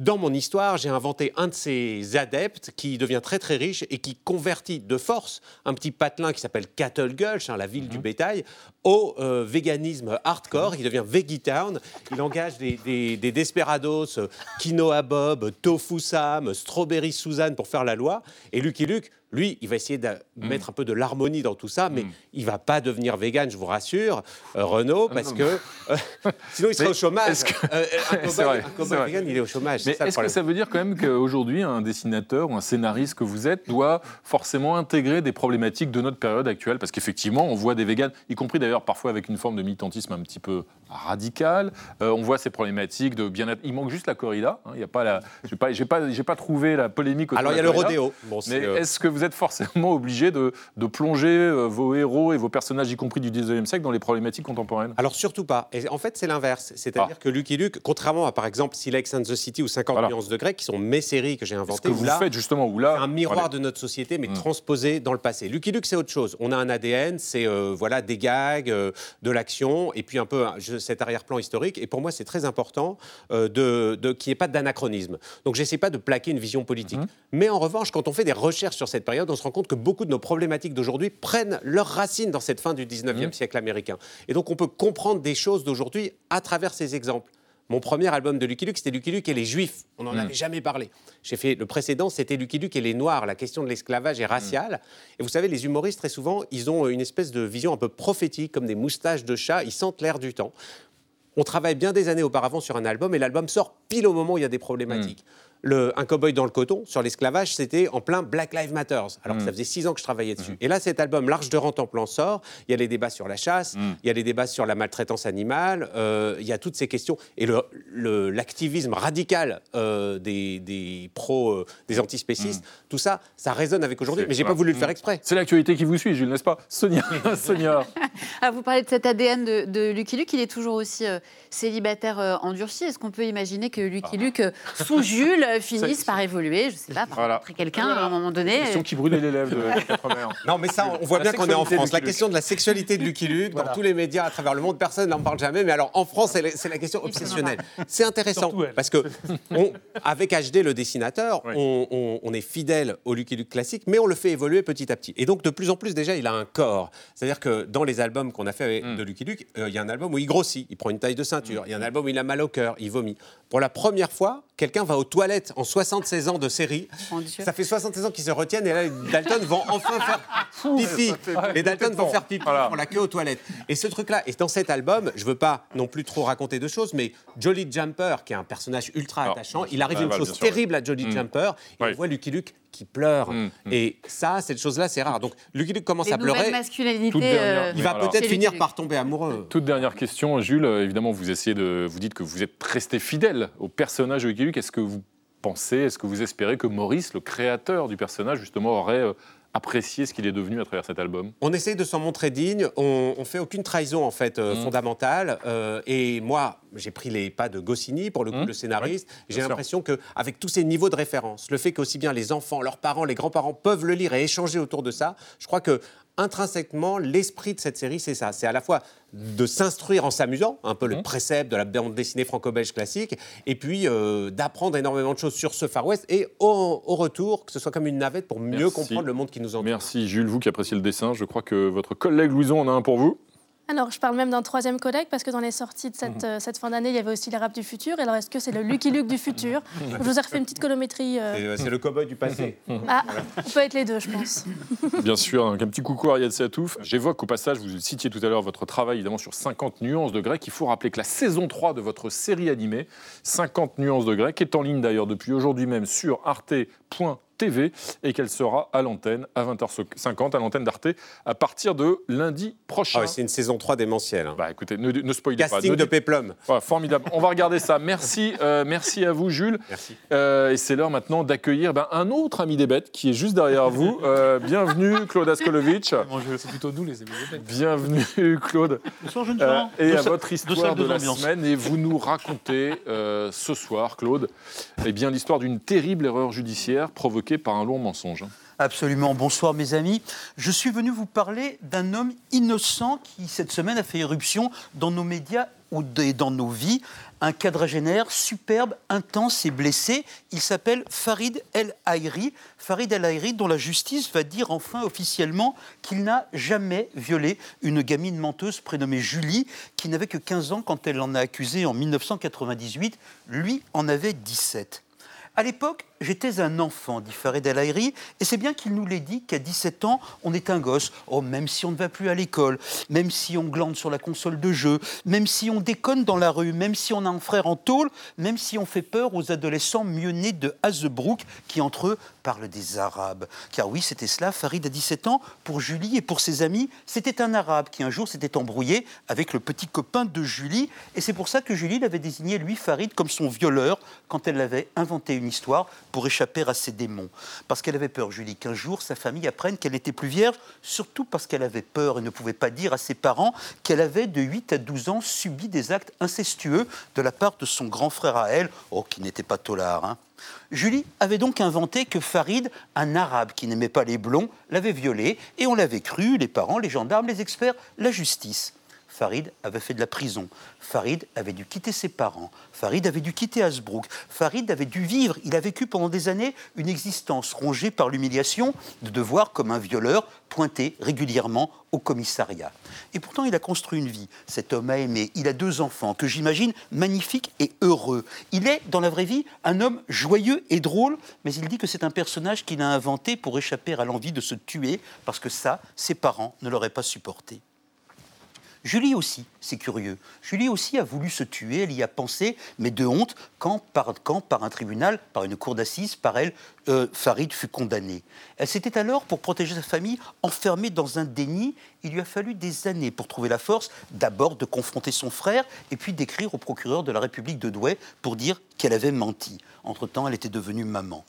dans mon histoire, j'ai inventé un de ces adeptes qui devient très très riche et qui convertit de force un petit patelin qui s'appelle Cattle Gulch, hein, la ville du bétail, au euh, véganisme hardcore. Il devient Veggie-Town. Il engage des, des- des desperados, euh, Quinoa Bob, Tofu Sam, Strawberry Suzanne pour faire la loi. Et Lucky Luke, lui, il va essayer de mettre un peu de l'harmonie dans tout ça, mais il va pas devenir vegan, je vous rassure, euh, Renaud, parce non, que euh, sinon il serait au chômage. que- Euh, un vrai, un c'est vrai. vegan, il est au chômage. Mais est-ce que ça veut dire quand même qu'aujourd'hui, un dessinateur ou un scénariste que vous êtes doit forcément intégrer des problématiques de notre période actuelle? Parce qu'effectivement, on voit des véganes, y compris d'ailleurs parfois avec une forme de militantisme un petit peu radical. Euh, on voit ces problématiques de bien-être. Il manque juste la corrida. hein. Il y a pas la. J'ai pas, trouvé la polémique. Alors il y a le rodéo. Bon, Mais euh, est-ce que vous êtes forcément obligé de, de plonger euh, vos héros et vos personnages, y compris du 19e siècle, dans les problématiques contemporaines Alors surtout pas. Et en fait, c'est l'inverse. C'est-à-dire Ah. que Lucky Luke, contrairement à par exemple Silex and the City ou 50 Voilà. nuances de grec, qui sont mes séries que j'ai inventées, que vous là, faites justement, où là. un miroir de notre société, mais Mm. transposé dans le passé. Lucky Luke, c'est autre chose. On a un ADN, c'est euh, voilà des gags, euh, de l'action, et puis un peu je- cet arrière-plan historique. Et pour moi, c'est très important euh, de, de- qu'il n'y ait pas d'anachronisme. Donc, j'essaie pas de plaquer une vision politique. Mm-hmm. Mais en revanche, quand on fait des recherches sur cette période, on se rend compte que beaucoup de nos problématiques d'aujourd'hui prennent leurs racines dans cette fin du 19e Mm. siècle américain. Et donc, on peut comprendre des choses d'aujourd'hui à travers ces exemples. Mon premier album de Lucky Luke, c'était Lucky Luke et les Juifs. On n'en Mm. avait jamais parlé. J'ai fait le précédent, c'était Lucky Luke et les Noirs. La question de l'esclavage est raciale. Et vous savez, les humoristes, très souvent, ils ont une espèce de vision un peu prophétique, comme des moustaches de chat. Ils sentent l'air du temps. On travaille bien des années auparavant sur un album et l'album sort pile au moment où il y a des problématiques. Le, un cowboy dans le coton, sur l'esclavage, c'était en plein Black Lives Matter, alors que ça faisait six ans que je travaillais dessus. Et là, cet album, L'Arche de Rantanplan sort, il y a les débats sur la chasse, il y a les débats sur la maltraitance animale, euh, il y a toutes ces questions. Et le- le- l'activisme radical euh, des, des pros, euh, des antispécistes, tout ça, ça résonne avec aujourd'hui, mais j'ai voilà. pas voulu le faire exprès. C'est l'actualité qui vous suit, Jules, n'est-ce pas? Sonia, Sonia. Ah, vous parlez de cet ADN de, de Lucky Luke, il est toujours aussi euh, célibataire euh, endurci. Est-ce qu'on peut imaginer que Lucky Luke, euh, sous Jules, finisse par évoluer, je sais pas, par Voilà. quelqu'un à un moment donné Question qui brûlait les lèvres de. Non, mais ça, on voit La bien qu'on est en France. La question de la sexualité de Lucky Luke, dans tous les médias à travers le monde, personne n'en parle jamais. Mais alors, en France, c'est la, question obsessionnelle. C'est intéressant parce que, on- avec HD, le dessinateur, Oui. on, on- on est fidèle au Lucky Luke classique, mais on le fait évoluer petit à petit. Et donc, de plus en plus, déjà, il a un corps. C'est-à-dire que dans les albums qu'on a fait avec- Mm. de Lucky Luke, euh, il y a un album où il grossit, il prend une taille de ceinture. Il y a un album où il a mal au cœur, il vomit. Pour la première fois, quelqu'un va aux toilettes en 76 ans de série. Dieu. Ça fait 76 ans qu'ils se retiennent et là, les Dalton vont enfin faire pipi. Les Dalton vont faire pipi pour la queue aux toilettes. Et ce truc-là, et dans cet album, je veux pas non plus trop raconter de choses, mais Jolly Jumper, qui est un personnage ultra Alors, attachant, il arrive une chose terrible à Jolly Mm. Jumper, et on voit Lucky Luke qui pleure. Mm, mm. Et ça, cette chose-là, c'est rare. Donc Lucky Luke commence Les à pleurer. masculinités. Toute dernière. euh, Il va peut-être finir par tomber amoureux. Toute dernière question, Jules. Euh, Évidemment, vous essayez de, vous dites que vous êtes resté fidèle au personnage de Lucky Luke. Est-ce que vous pensez, est-ce que vous espérez que Maurice, le créateur du personnage, justement, aurait euh, apprécié ce qu'il est devenu à travers cet album? On essaye de s'en montrer digne. On, on fait aucune trahison en fait euh, Mm. fondamentale. Euh, et moi, j'ai pris les pas de Goscinny pour le coup, Mm. le scénariste. J'ai l'impression que avec tous ces niveaux de référence, le fait qu'aussi bien les enfants, leurs parents, les grands-parents peuvent le lire et échanger autour de ça, je crois que intrinsèquement, l'esprit de cette série, c'est ça. C'est à la fois de s'instruire en s'amusant, un peu le Mhm. précepte de la bande dessinée franco-belge classique, et puis euh, d'apprendre énormément de choses sur ce Far West, et au, au retour, que ce soit comme une navette pour mieux Merci. comprendre le monde qui nous entoure. Merci, Jules, vous qui appréciez le dessin. Je crois que votre collègue Louison en a un pour vous. Alors, je parle même d'un troisième collègue parce que dans les sorties de cette, euh, cette fin d'année, il y avait aussi les rap du futur. Et alors, est-ce que c'est le Lucky Luke du futur Je vous ai refait une petite colométrie. euh. Euh, C'est le cow-boy du passé. Ah, on peut être les deux, je pense. Bien sûr, donc un petit coucou à Ariel Satouf. J'évoque au passage, vous citiez tout à l'heure votre travail évidemment sur 50 nuances de grec. Il faut rappeler que la saison 3 de votre série animée, 50 nuances de grec, est en ligne d'ailleurs depuis aujourd'hui même sur arte.tv et qu'elle sera à l'antenne à 20h50, à l'antenne d'Arte, à partir de lundi prochain. Ah ouais, c'est une saison 3 démentielle. hein. Bah écoutez, ne, ne spoilez pas. Casting de Péplum. Voilà, formidable. On va regarder ça. Merci, euh, merci à vous, Jules. Merci. Euh, et c'est l'heure maintenant d'accueillir ben, un autre ami des bêtes qui est juste derrière vous. Euh, bienvenue, Claude Askolovitch. C'est plutôt nous les amis. des bêtes. Bienvenue, Claude. Bonsoir, jeune Euh, et à votre histoire de la semaine. Et vous nous racontez euh, ce soir, Claude, eh bien l'histoire d'une terrible erreur judiciaire provoquée par un long mensonge. Absolument. Bonsoir, mes amis. Je suis venu vous parler d'un homme innocent qui, cette semaine, a fait éruption dans nos médias ou et dans nos vies. Un quadragénaire superbe, intense et blessé. Il s'appelle Farid El Haïri. Farid El Haïri, dont la justice va dire enfin officiellement qu'il n'a jamais violé une gamine menteuse prénommée Julie, qui n'avait que 15 ans quand elle l'en a accusé en 1998. Lui en avait 17. À l'époque, j'étais un enfant, dit Farid El Haïri, et c'est bien qu'il nous l'ait dit qu'à 17 ans, on est un gosse. Oh, même si on ne va plus à l'école, même si on glande sur la console de jeu, même si on déconne dans la rue, même si on a un frère en tôle, même si on fait peur aux adolescents mieux nés de Hazebrook qui, entre eux, parlent des Arabes. Car oui, c'était cela, Farid à 17 ans, pour Julie et pour ses amis, c'était un Arabe qui un jour s'était embrouillé avec le petit copain de Julie, et c'est pour ça que Julie l'avait désigné, lui, Farid, comme son violeur, quand elle avait inventé une histoire pour échapper à ses démons. Parce qu'elle avait peur, Julie, qu'un jour sa famille apprenne qu'elle n'était plus vierge, surtout parce qu'elle avait peur et ne pouvait pas dire à ses parents qu'elle avait de 8 à 12 ans subi des actes incestueux de la part de son grand frère à elle, oh, qui n'était pas tolard. hein. Julie avait donc inventé que Farid, un arabe qui n'aimait pas les blonds, l'avait violée, et on l'avait cru, les parents, les gendarmes, les experts, la justice. Farid avait fait de la prison. Farid avait dû quitter ses parents. Farid avait dû quitter Hasbrook. Farid avait dû vivre, il a vécu pendant des années une existence rongée par l'humiliation de devoir, comme un violeur, pointer régulièrement au commissariat. Et pourtant, il a construit une vie. Cet homme a aimé. Il a deux enfants que j'imagine magnifiques et heureux. Il est, dans la vraie vie, un homme joyeux et drôle, mais il dit que c'est un personnage qu'il a inventé pour échapper à l'envie de se tuer, parce que ça, ses parents ne l'auraient pas supporté. Julie aussi, c'est curieux. Julie aussi a voulu se tuer, elle y a pensé, mais de honte, quand par, un tribunal, par une cour d'assises, par elle, euh, Farid fut condamné. Elle s'était alors, pour protéger sa famille, enfermée dans un déni. Il lui a fallu des années pour trouver la force, d'abord de confronter son frère, et puis d'écrire au procureur de la République de Douai pour dire qu'elle avait menti. Entre-temps, elle était devenue maman.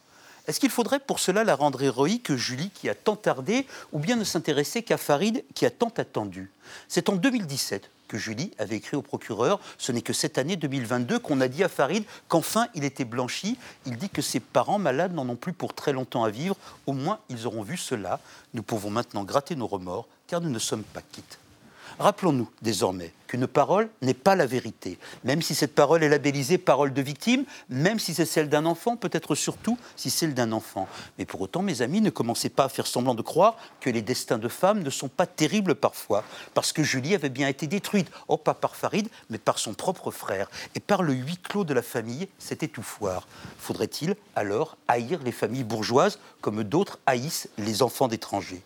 Est-ce qu'il faudrait pour cela la rendre héroïque, Julie, qui a tant tardé, ou bien ne s'intéresser qu'à Farid, qui a tant attendu? C'est en 2017 que Julie avait écrit au procureur. Ce n'est que cette année 2022 qu'on a dit à Farid qu'enfin il était blanchi. Il dit que ses parents malades n'en ont plus pour très longtemps à vivre. Au moins, ils auront vu cela. Nous pouvons maintenant gratter nos remords, car nous ne sommes pas quittes. Rappelons-nous désormais qu'une parole n'est pas la vérité. Même si cette parole est labellisée parole de victime, même si c'est celle d'un enfant, peut-être surtout si c'est celle d'un enfant. Mais pour autant, mes amis, ne commencez pas à faire semblant de croire que les destins de femmes ne sont pas terribles parfois. Parce que Julie avait bien été détruite, oh pas par Farid, mais par son propre frère. Et par le huis clos de la famille, c'était tout foire. Faudrait-il alors haïr les familles bourgeoises comme d'autres haïssent les enfants d'étrangers?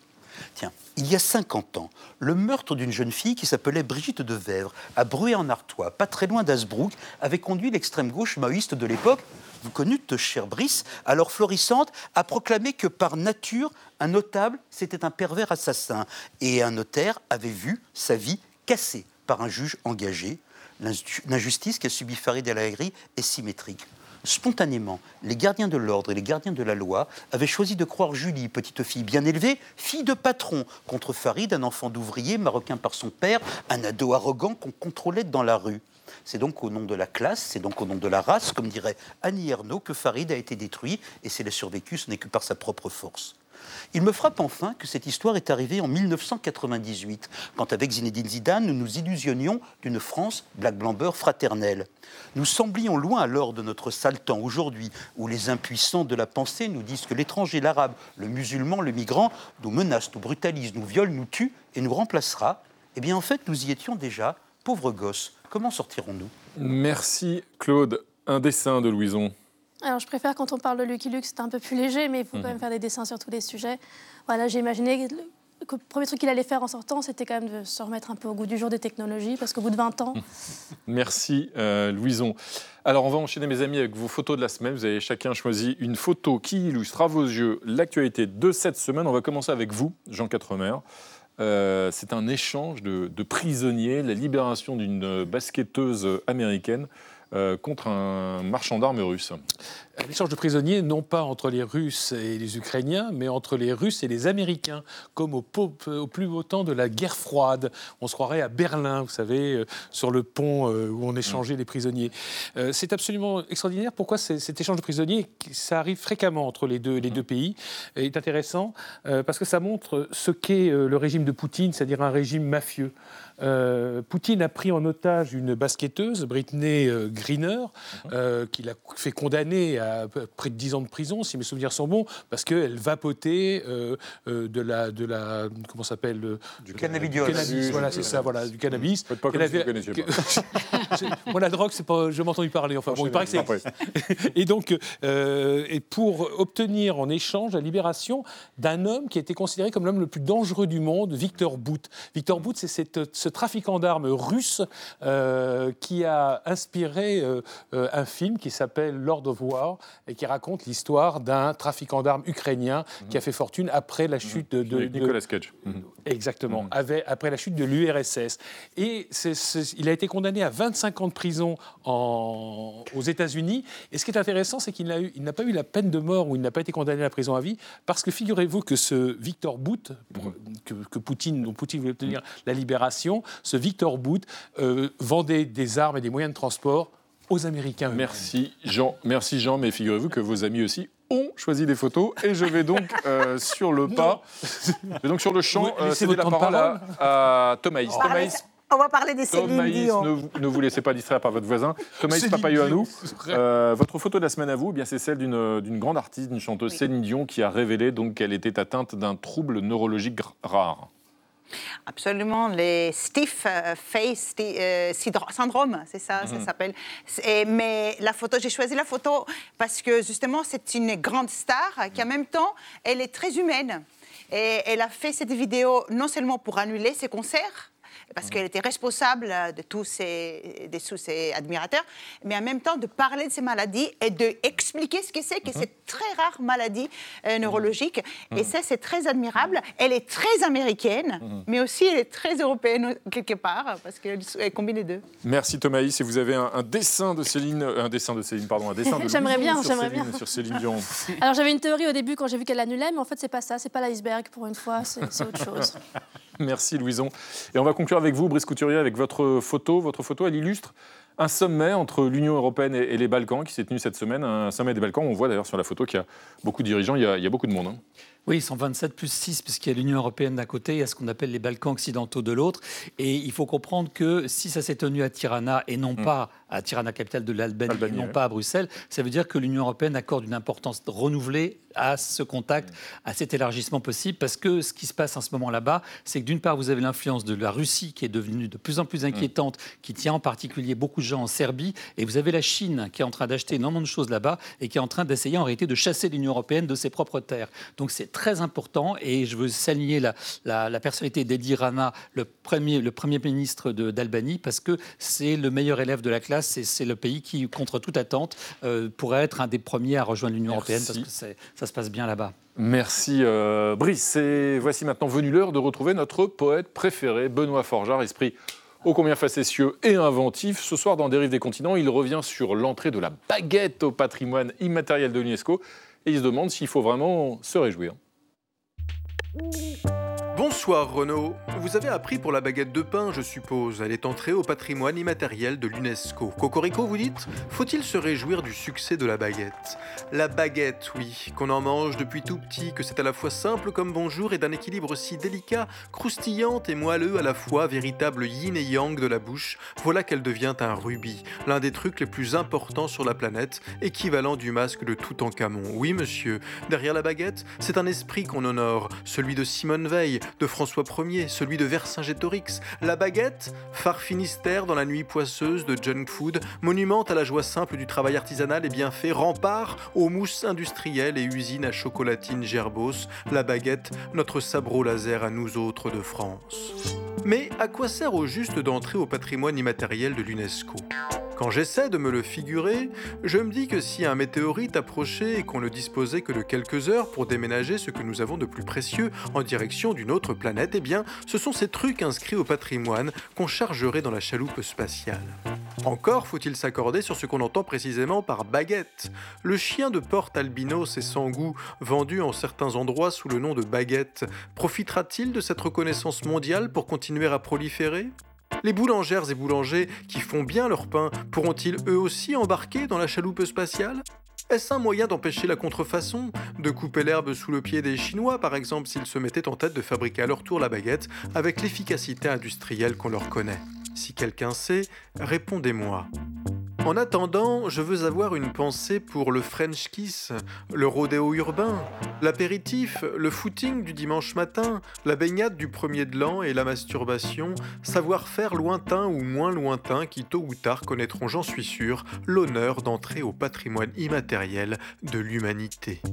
Tiens, il y a 50 ans, le meurtre d'une jeune fille qui s'appelait Brigitte de Vèvre, à Bruay-en-Artois, pas très loin d'Asbrook, avait conduit l'extrême gauche maoïste de l'époque, vous connûtes, chère Brice, alors florissante, à proclamer que par nature, un notable, c'était un pervers assassin, et un notaire avait vu sa vie cassée par un juge engagé. L'inju- L'injustice qu'a subie Farid El Haïri est symétrique. Spontanément, les gardiens de l'ordre et les gardiens de la loi avaient choisi de croire Julie, petite fille bien élevée, fille de patron, contre Farid, un enfant d'ouvrier marocain par son père, un ado arrogant qu'on contrôlait dans la rue. C'est donc au nom de la classe, c'est donc au nom de la race, comme dirait Annie Ernaux, que Farid a été détruit, et s'il a survécu, ce n'est que par sa propre force. Il me frappe enfin que cette histoire est arrivée en 1998, quand avec Zinedine Zidane, nous nous illusionnions d'une France black blamber fraternelle. Nous semblions loin alors de notre sale temps aujourd'hui, où les impuissants de la pensée nous disent que l'étranger, l'arabe, le musulman, le migrant nous menace, nous brutalise, nous viole, nous tue et nous remplacera. Eh bien, en fait, nous y étions déjà. Pauvres gosses, comment sortirons-nous? Merci Claude. Un dessin de Louison. Alors, je préfère quand on parle de Lucky Luke, c'est un peu plus léger, mais il faut quand même faire des dessins sur tous les sujets. Voilà, j'ai imaginé que le premier truc qu'il allait faire en sortant, c'était quand même de se remettre un peu au goût du jour des technologies, parce qu'au bout de 20 ans. Merci euh, Louison. Alors on va enchaîner mes amis avec vos photos de la semaine. Vous avez chacun choisi une photo qui illustre à vos yeux l'actualité de cette semaine. On va commencer avec vous, Jean Quatremer. Euh, c'est un échange de, de prisonniers, la libération d'une basketteuse américaine euh, contre un marchand d'armes russe. Un échange de prisonniers, non pas entre les Russes et les Ukrainiens, mais entre les Russes et les Américains, comme au, au plus haut temps de la guerre froide. On se croirait à Berlin, vous savez, euh, sur le pont euh, où on échangeait les prisonniers. C'est absolument extraordinaire. Pourquoi cet échange de prisonniers, ça arrive fréquemment entre les deux, les deux pays, est intéressant parce que ça montre ce qu'est le régime de Poutine, c'est-à-dire un régime mafieux. Euh, Poutine a pris en otage une basketteuse, Britney euh, Greener, euh, qu'il a fait condamner à près de 10 ans de prison, si mes souvenirs sont bons, parce qu'elle vapotait de la, de la, comment s'appelle Du cannabis. voilà, c'est ça, voilà, du cannabis. Faites pas comme avait, vous connaissiez pas. Moi, la drogue, c'est pas, je m'ai entendu parler. Enfin, bon, il paraît que c'est. et donc, et pour obtenir en échange la libération d'un homme qui a été considéré comme l'homme le plus dangereux du monde, Victor Bout. Victor Bout, c'est cette ce trafiquant d'armes russe euh, qui a inspiré euh, euh, un film qui s'appelle Lord of War et qui raconte l'histoire d'un trafiquant d'armes ukrainien qui a fait fortune après la chute de, de, Nicolas Cage. Exactement, après la chute de l'URSS. Et il a été condamné à 25 ans de prison en, aux États-Unis. Et ce qui est intéressant, c'est qu'il n'a pas eu la peine de mort ou il n'a pas été condamné à la prison à vie, parce que figurez-vous que ce Victor Bout, que, que, Poutine, dont Poutine voulait obtenir la libération, ce Victor Bout euh, vendait des armes et des moyens de transport aux Américains. Merci Jean, merci Jean, mais figurez-vous que vos amis aussi ont choisi des photos et je vais donc euh, sur le pas, je vais donc sur le champ euh, céder la parole, à, Thomas. On va parler des Céline Dion. Ne, ne, vous laissez pas distraire par votre voisin. Thomas nous. Euh, votre photo de la semaine à vous, eh bien c'est celle d'une grande artiste, d'une chanteuse Céline Dion, qui a révélé donc qu'elle était atteinte d'un trouble neurologique rare. Absolument, les stiff euh, face euh, syndrome, c'est ça, ça mhm. s'appelle. Mais la photo, j'ai choisi la photo parce que justement, c'est une grande star qui en même temps, elle est très humaine. Et elle a fait cette vidéo non seulement pour annuler ses concerts, parce qu'elle était responsable de tous ses, de tous ses admirateurs, mais en même temps de parler de ces maladies et d'expliquer ce que c'est, que c'est très rare maladie euh, neurologique. Et ça, c'est très admirable. Elle est très américaine, mais aussi elle est très européenne quelque part, parce qu'elle combine les deux. Merci Thomaïs. Et vous avez un, dessin de Céline, un dessin de Céline, pardon, un dessin de J'aimerais bien, j'aimerais bien. Sur Céline Dion. Alors j'avais une théorie au début quand j'ai vu qu'elle annulait, mais en fait c'est pas ça, c'est pas l'iceberg pour une fois, c'est autre chose. Merci Louison. Et on va conclure avec vous, Brice Couturier, avec votre photo. Votre photo, elle illustre un sommet entre l'Union européenne et les Balkans qui s'est tenu cette semaine, un sommet des Balkans. On voit d'ailleurs sur la photo qu'il y a beaucoup de dirigeants, il y a, beaucoup de monde. Hein. Oui, ils sont 27 plus 6, puisqu'il y a l'Union européenne d'un côté, il y a ce qu'on appelle les Balkans occidentaux de l'autre. Et il faut comprendre que si ça s'est tenu à Tirana et non mm. pas à Tirana, capitale de l'Albanie, et non pas à Bruxelles, ça veut dire que l'Union européenne accorde une importance renouvelée à ce contact, à cet élargissement possible, parce que ce qui se passe en ce moment là-bas, c'est que d'une part, vous avez l'influence de la Russie qui est devenue de plus en plus inquiétante, qui tient en particulier beaucoup de gens en Serbie, et vous avez la Chine qui est en train d'acheter énormément de choses là-bas et qui est en train d'essayer en réalité de chasser l'Union européenne de ses propres terres. Donc c'est très important, et je veux saluer la, la, personnalité d'Edi Rana, le premier, le premier ministre d'Albanie, parce que c'est le meilleur élève de la classe, et c'est le pays qui, contre toute attente, euh, pourrait être un des premiers à rejoindre l'Union européenne, parce que ça se passe bien là-bas. Merci euh, Brice. Et voici maintenant venu l'heure de retrouver notre poète préféré, Benoît Forgeard, esprit ô combien facétieux et inventif. Ce soir, dans Dérive des continents, il revient sur l'entrée de la baguette au patrimoine immatériel de l'UNESCO et il se demande s'il faut vraiment se réjouir. Bonsoir Renaud. Vous avez appris pour la baguette de pain, je suppose. Elle est entrée au patrimoine immatériel de l'UNESCO. Cocorico, vous dites? Faut-il se réjouir du succès de la baguette? La baguette, oui, qu'on en mange depuis tout petit, que c'est à la fois simple comme bonjour et d'un équilibre si délicat, croustillante et moelleux à la fois, véritable yin et yang de la bouche, voilà qu'elle devient un rubis, l'un des trucs les plus importants sur la planète, équivalent du masque de Toutankhamon. Oui, monsieur, derrière la baguette, c'est un esprit qu'on honore, celui de Simone Veil, de François Ier, celui de Vercingétorix. La baguette, phare finistère dans la nuit poisseuse de junk food, monument à la joie simple du travail artisanal et bien fait, rempart aux mousses industrielles et usines à chocolatine gerbos. La baguette, notre sabreau laser à nous autres de France. Mais à quoi sert au juste d'entrer au patrimoine immatériel de l'UNESCO? Quand j'essaie de me le figurer, je me dis que si un météorite approchait et qu'on ne disposait que de quelques heures pour déménager ce que nous avons de plus précieux en direction d'une planète, eh bien, ce sont ces trucs inscrits au patrimoine qu'on chargerait dans la chaloupe spatiale. Encore faut-il s'accorder sur ce qu'on entend précisément par baguette. Le chien de porte albinos et sans goût, vendu en certains endroits sous le nom de baguette, profitera-t-il de cette reconnaissance mondiale pour continuer à proliférer? Les boulangères et boulangers qui font bien leur pain pourront-ils eux aussi embarquer dans la chaloupe spatiale? Est-ce un moyen d'empêcher la contrefaçon? De couper l'herbe sous le pied des Chinois, par exemple, s'ils se mettaient en tête de fabriquer à leur tour la baguette avec l'efficacité industrielle qu'on leur connaît Si quelqu'un sait, répondez-moi. En attendant, je veux avoir une pensée pour le French kiss, le rodéo urbain, l'apéritif, le footing du dimanche matin, la baignade du premier de l'an et la masturbation, savoir-faire lointain ou moins lointain qui tôt ou tard connaîtront, j'en suis sûr, l'honneur d'entrer au patrimoine immatériel de l'humanité.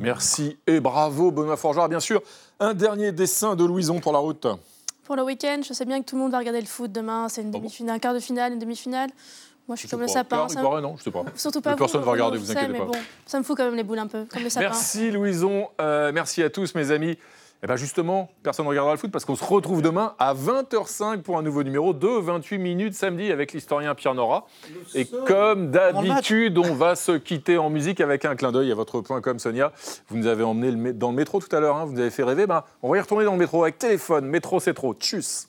Merci et bravo Benoît Forgeard. Bien sûr, un dernier dessin de Louison pour la route. Pour le week-end, je sais bien que tout le monde va regarder le foot demain. C'est une Ah demi-finale, un quart de finale, une demi-finale. Moi, je suis comme le pas. sapin. Ça- paraît, non, je sais pas. Surtout pas Mais personne vous, va regarder, vous sais, inquiétez mais pas. Bon, ça me fout quand même les boules un peu, comme le sapin. Merci Louison, Euh, merci à tous mes amis. Et bien justement, personne ne regardera le foot parce qu'on se retrouve demain à 20h05 pour un nouveau numéro de 28 minutes samedi avec l'historien Pierre Nora. Et comme d'habitude, on va se quitter en musique avec un clin d'œil à votre point com Sonia. Vous nous avez emmené le dans le métro tout à l'heure, hein, vous nous avez fait rêver. Ben, on va y retourner dans le métro avec téléphone. Métro c'est trop. Tchuss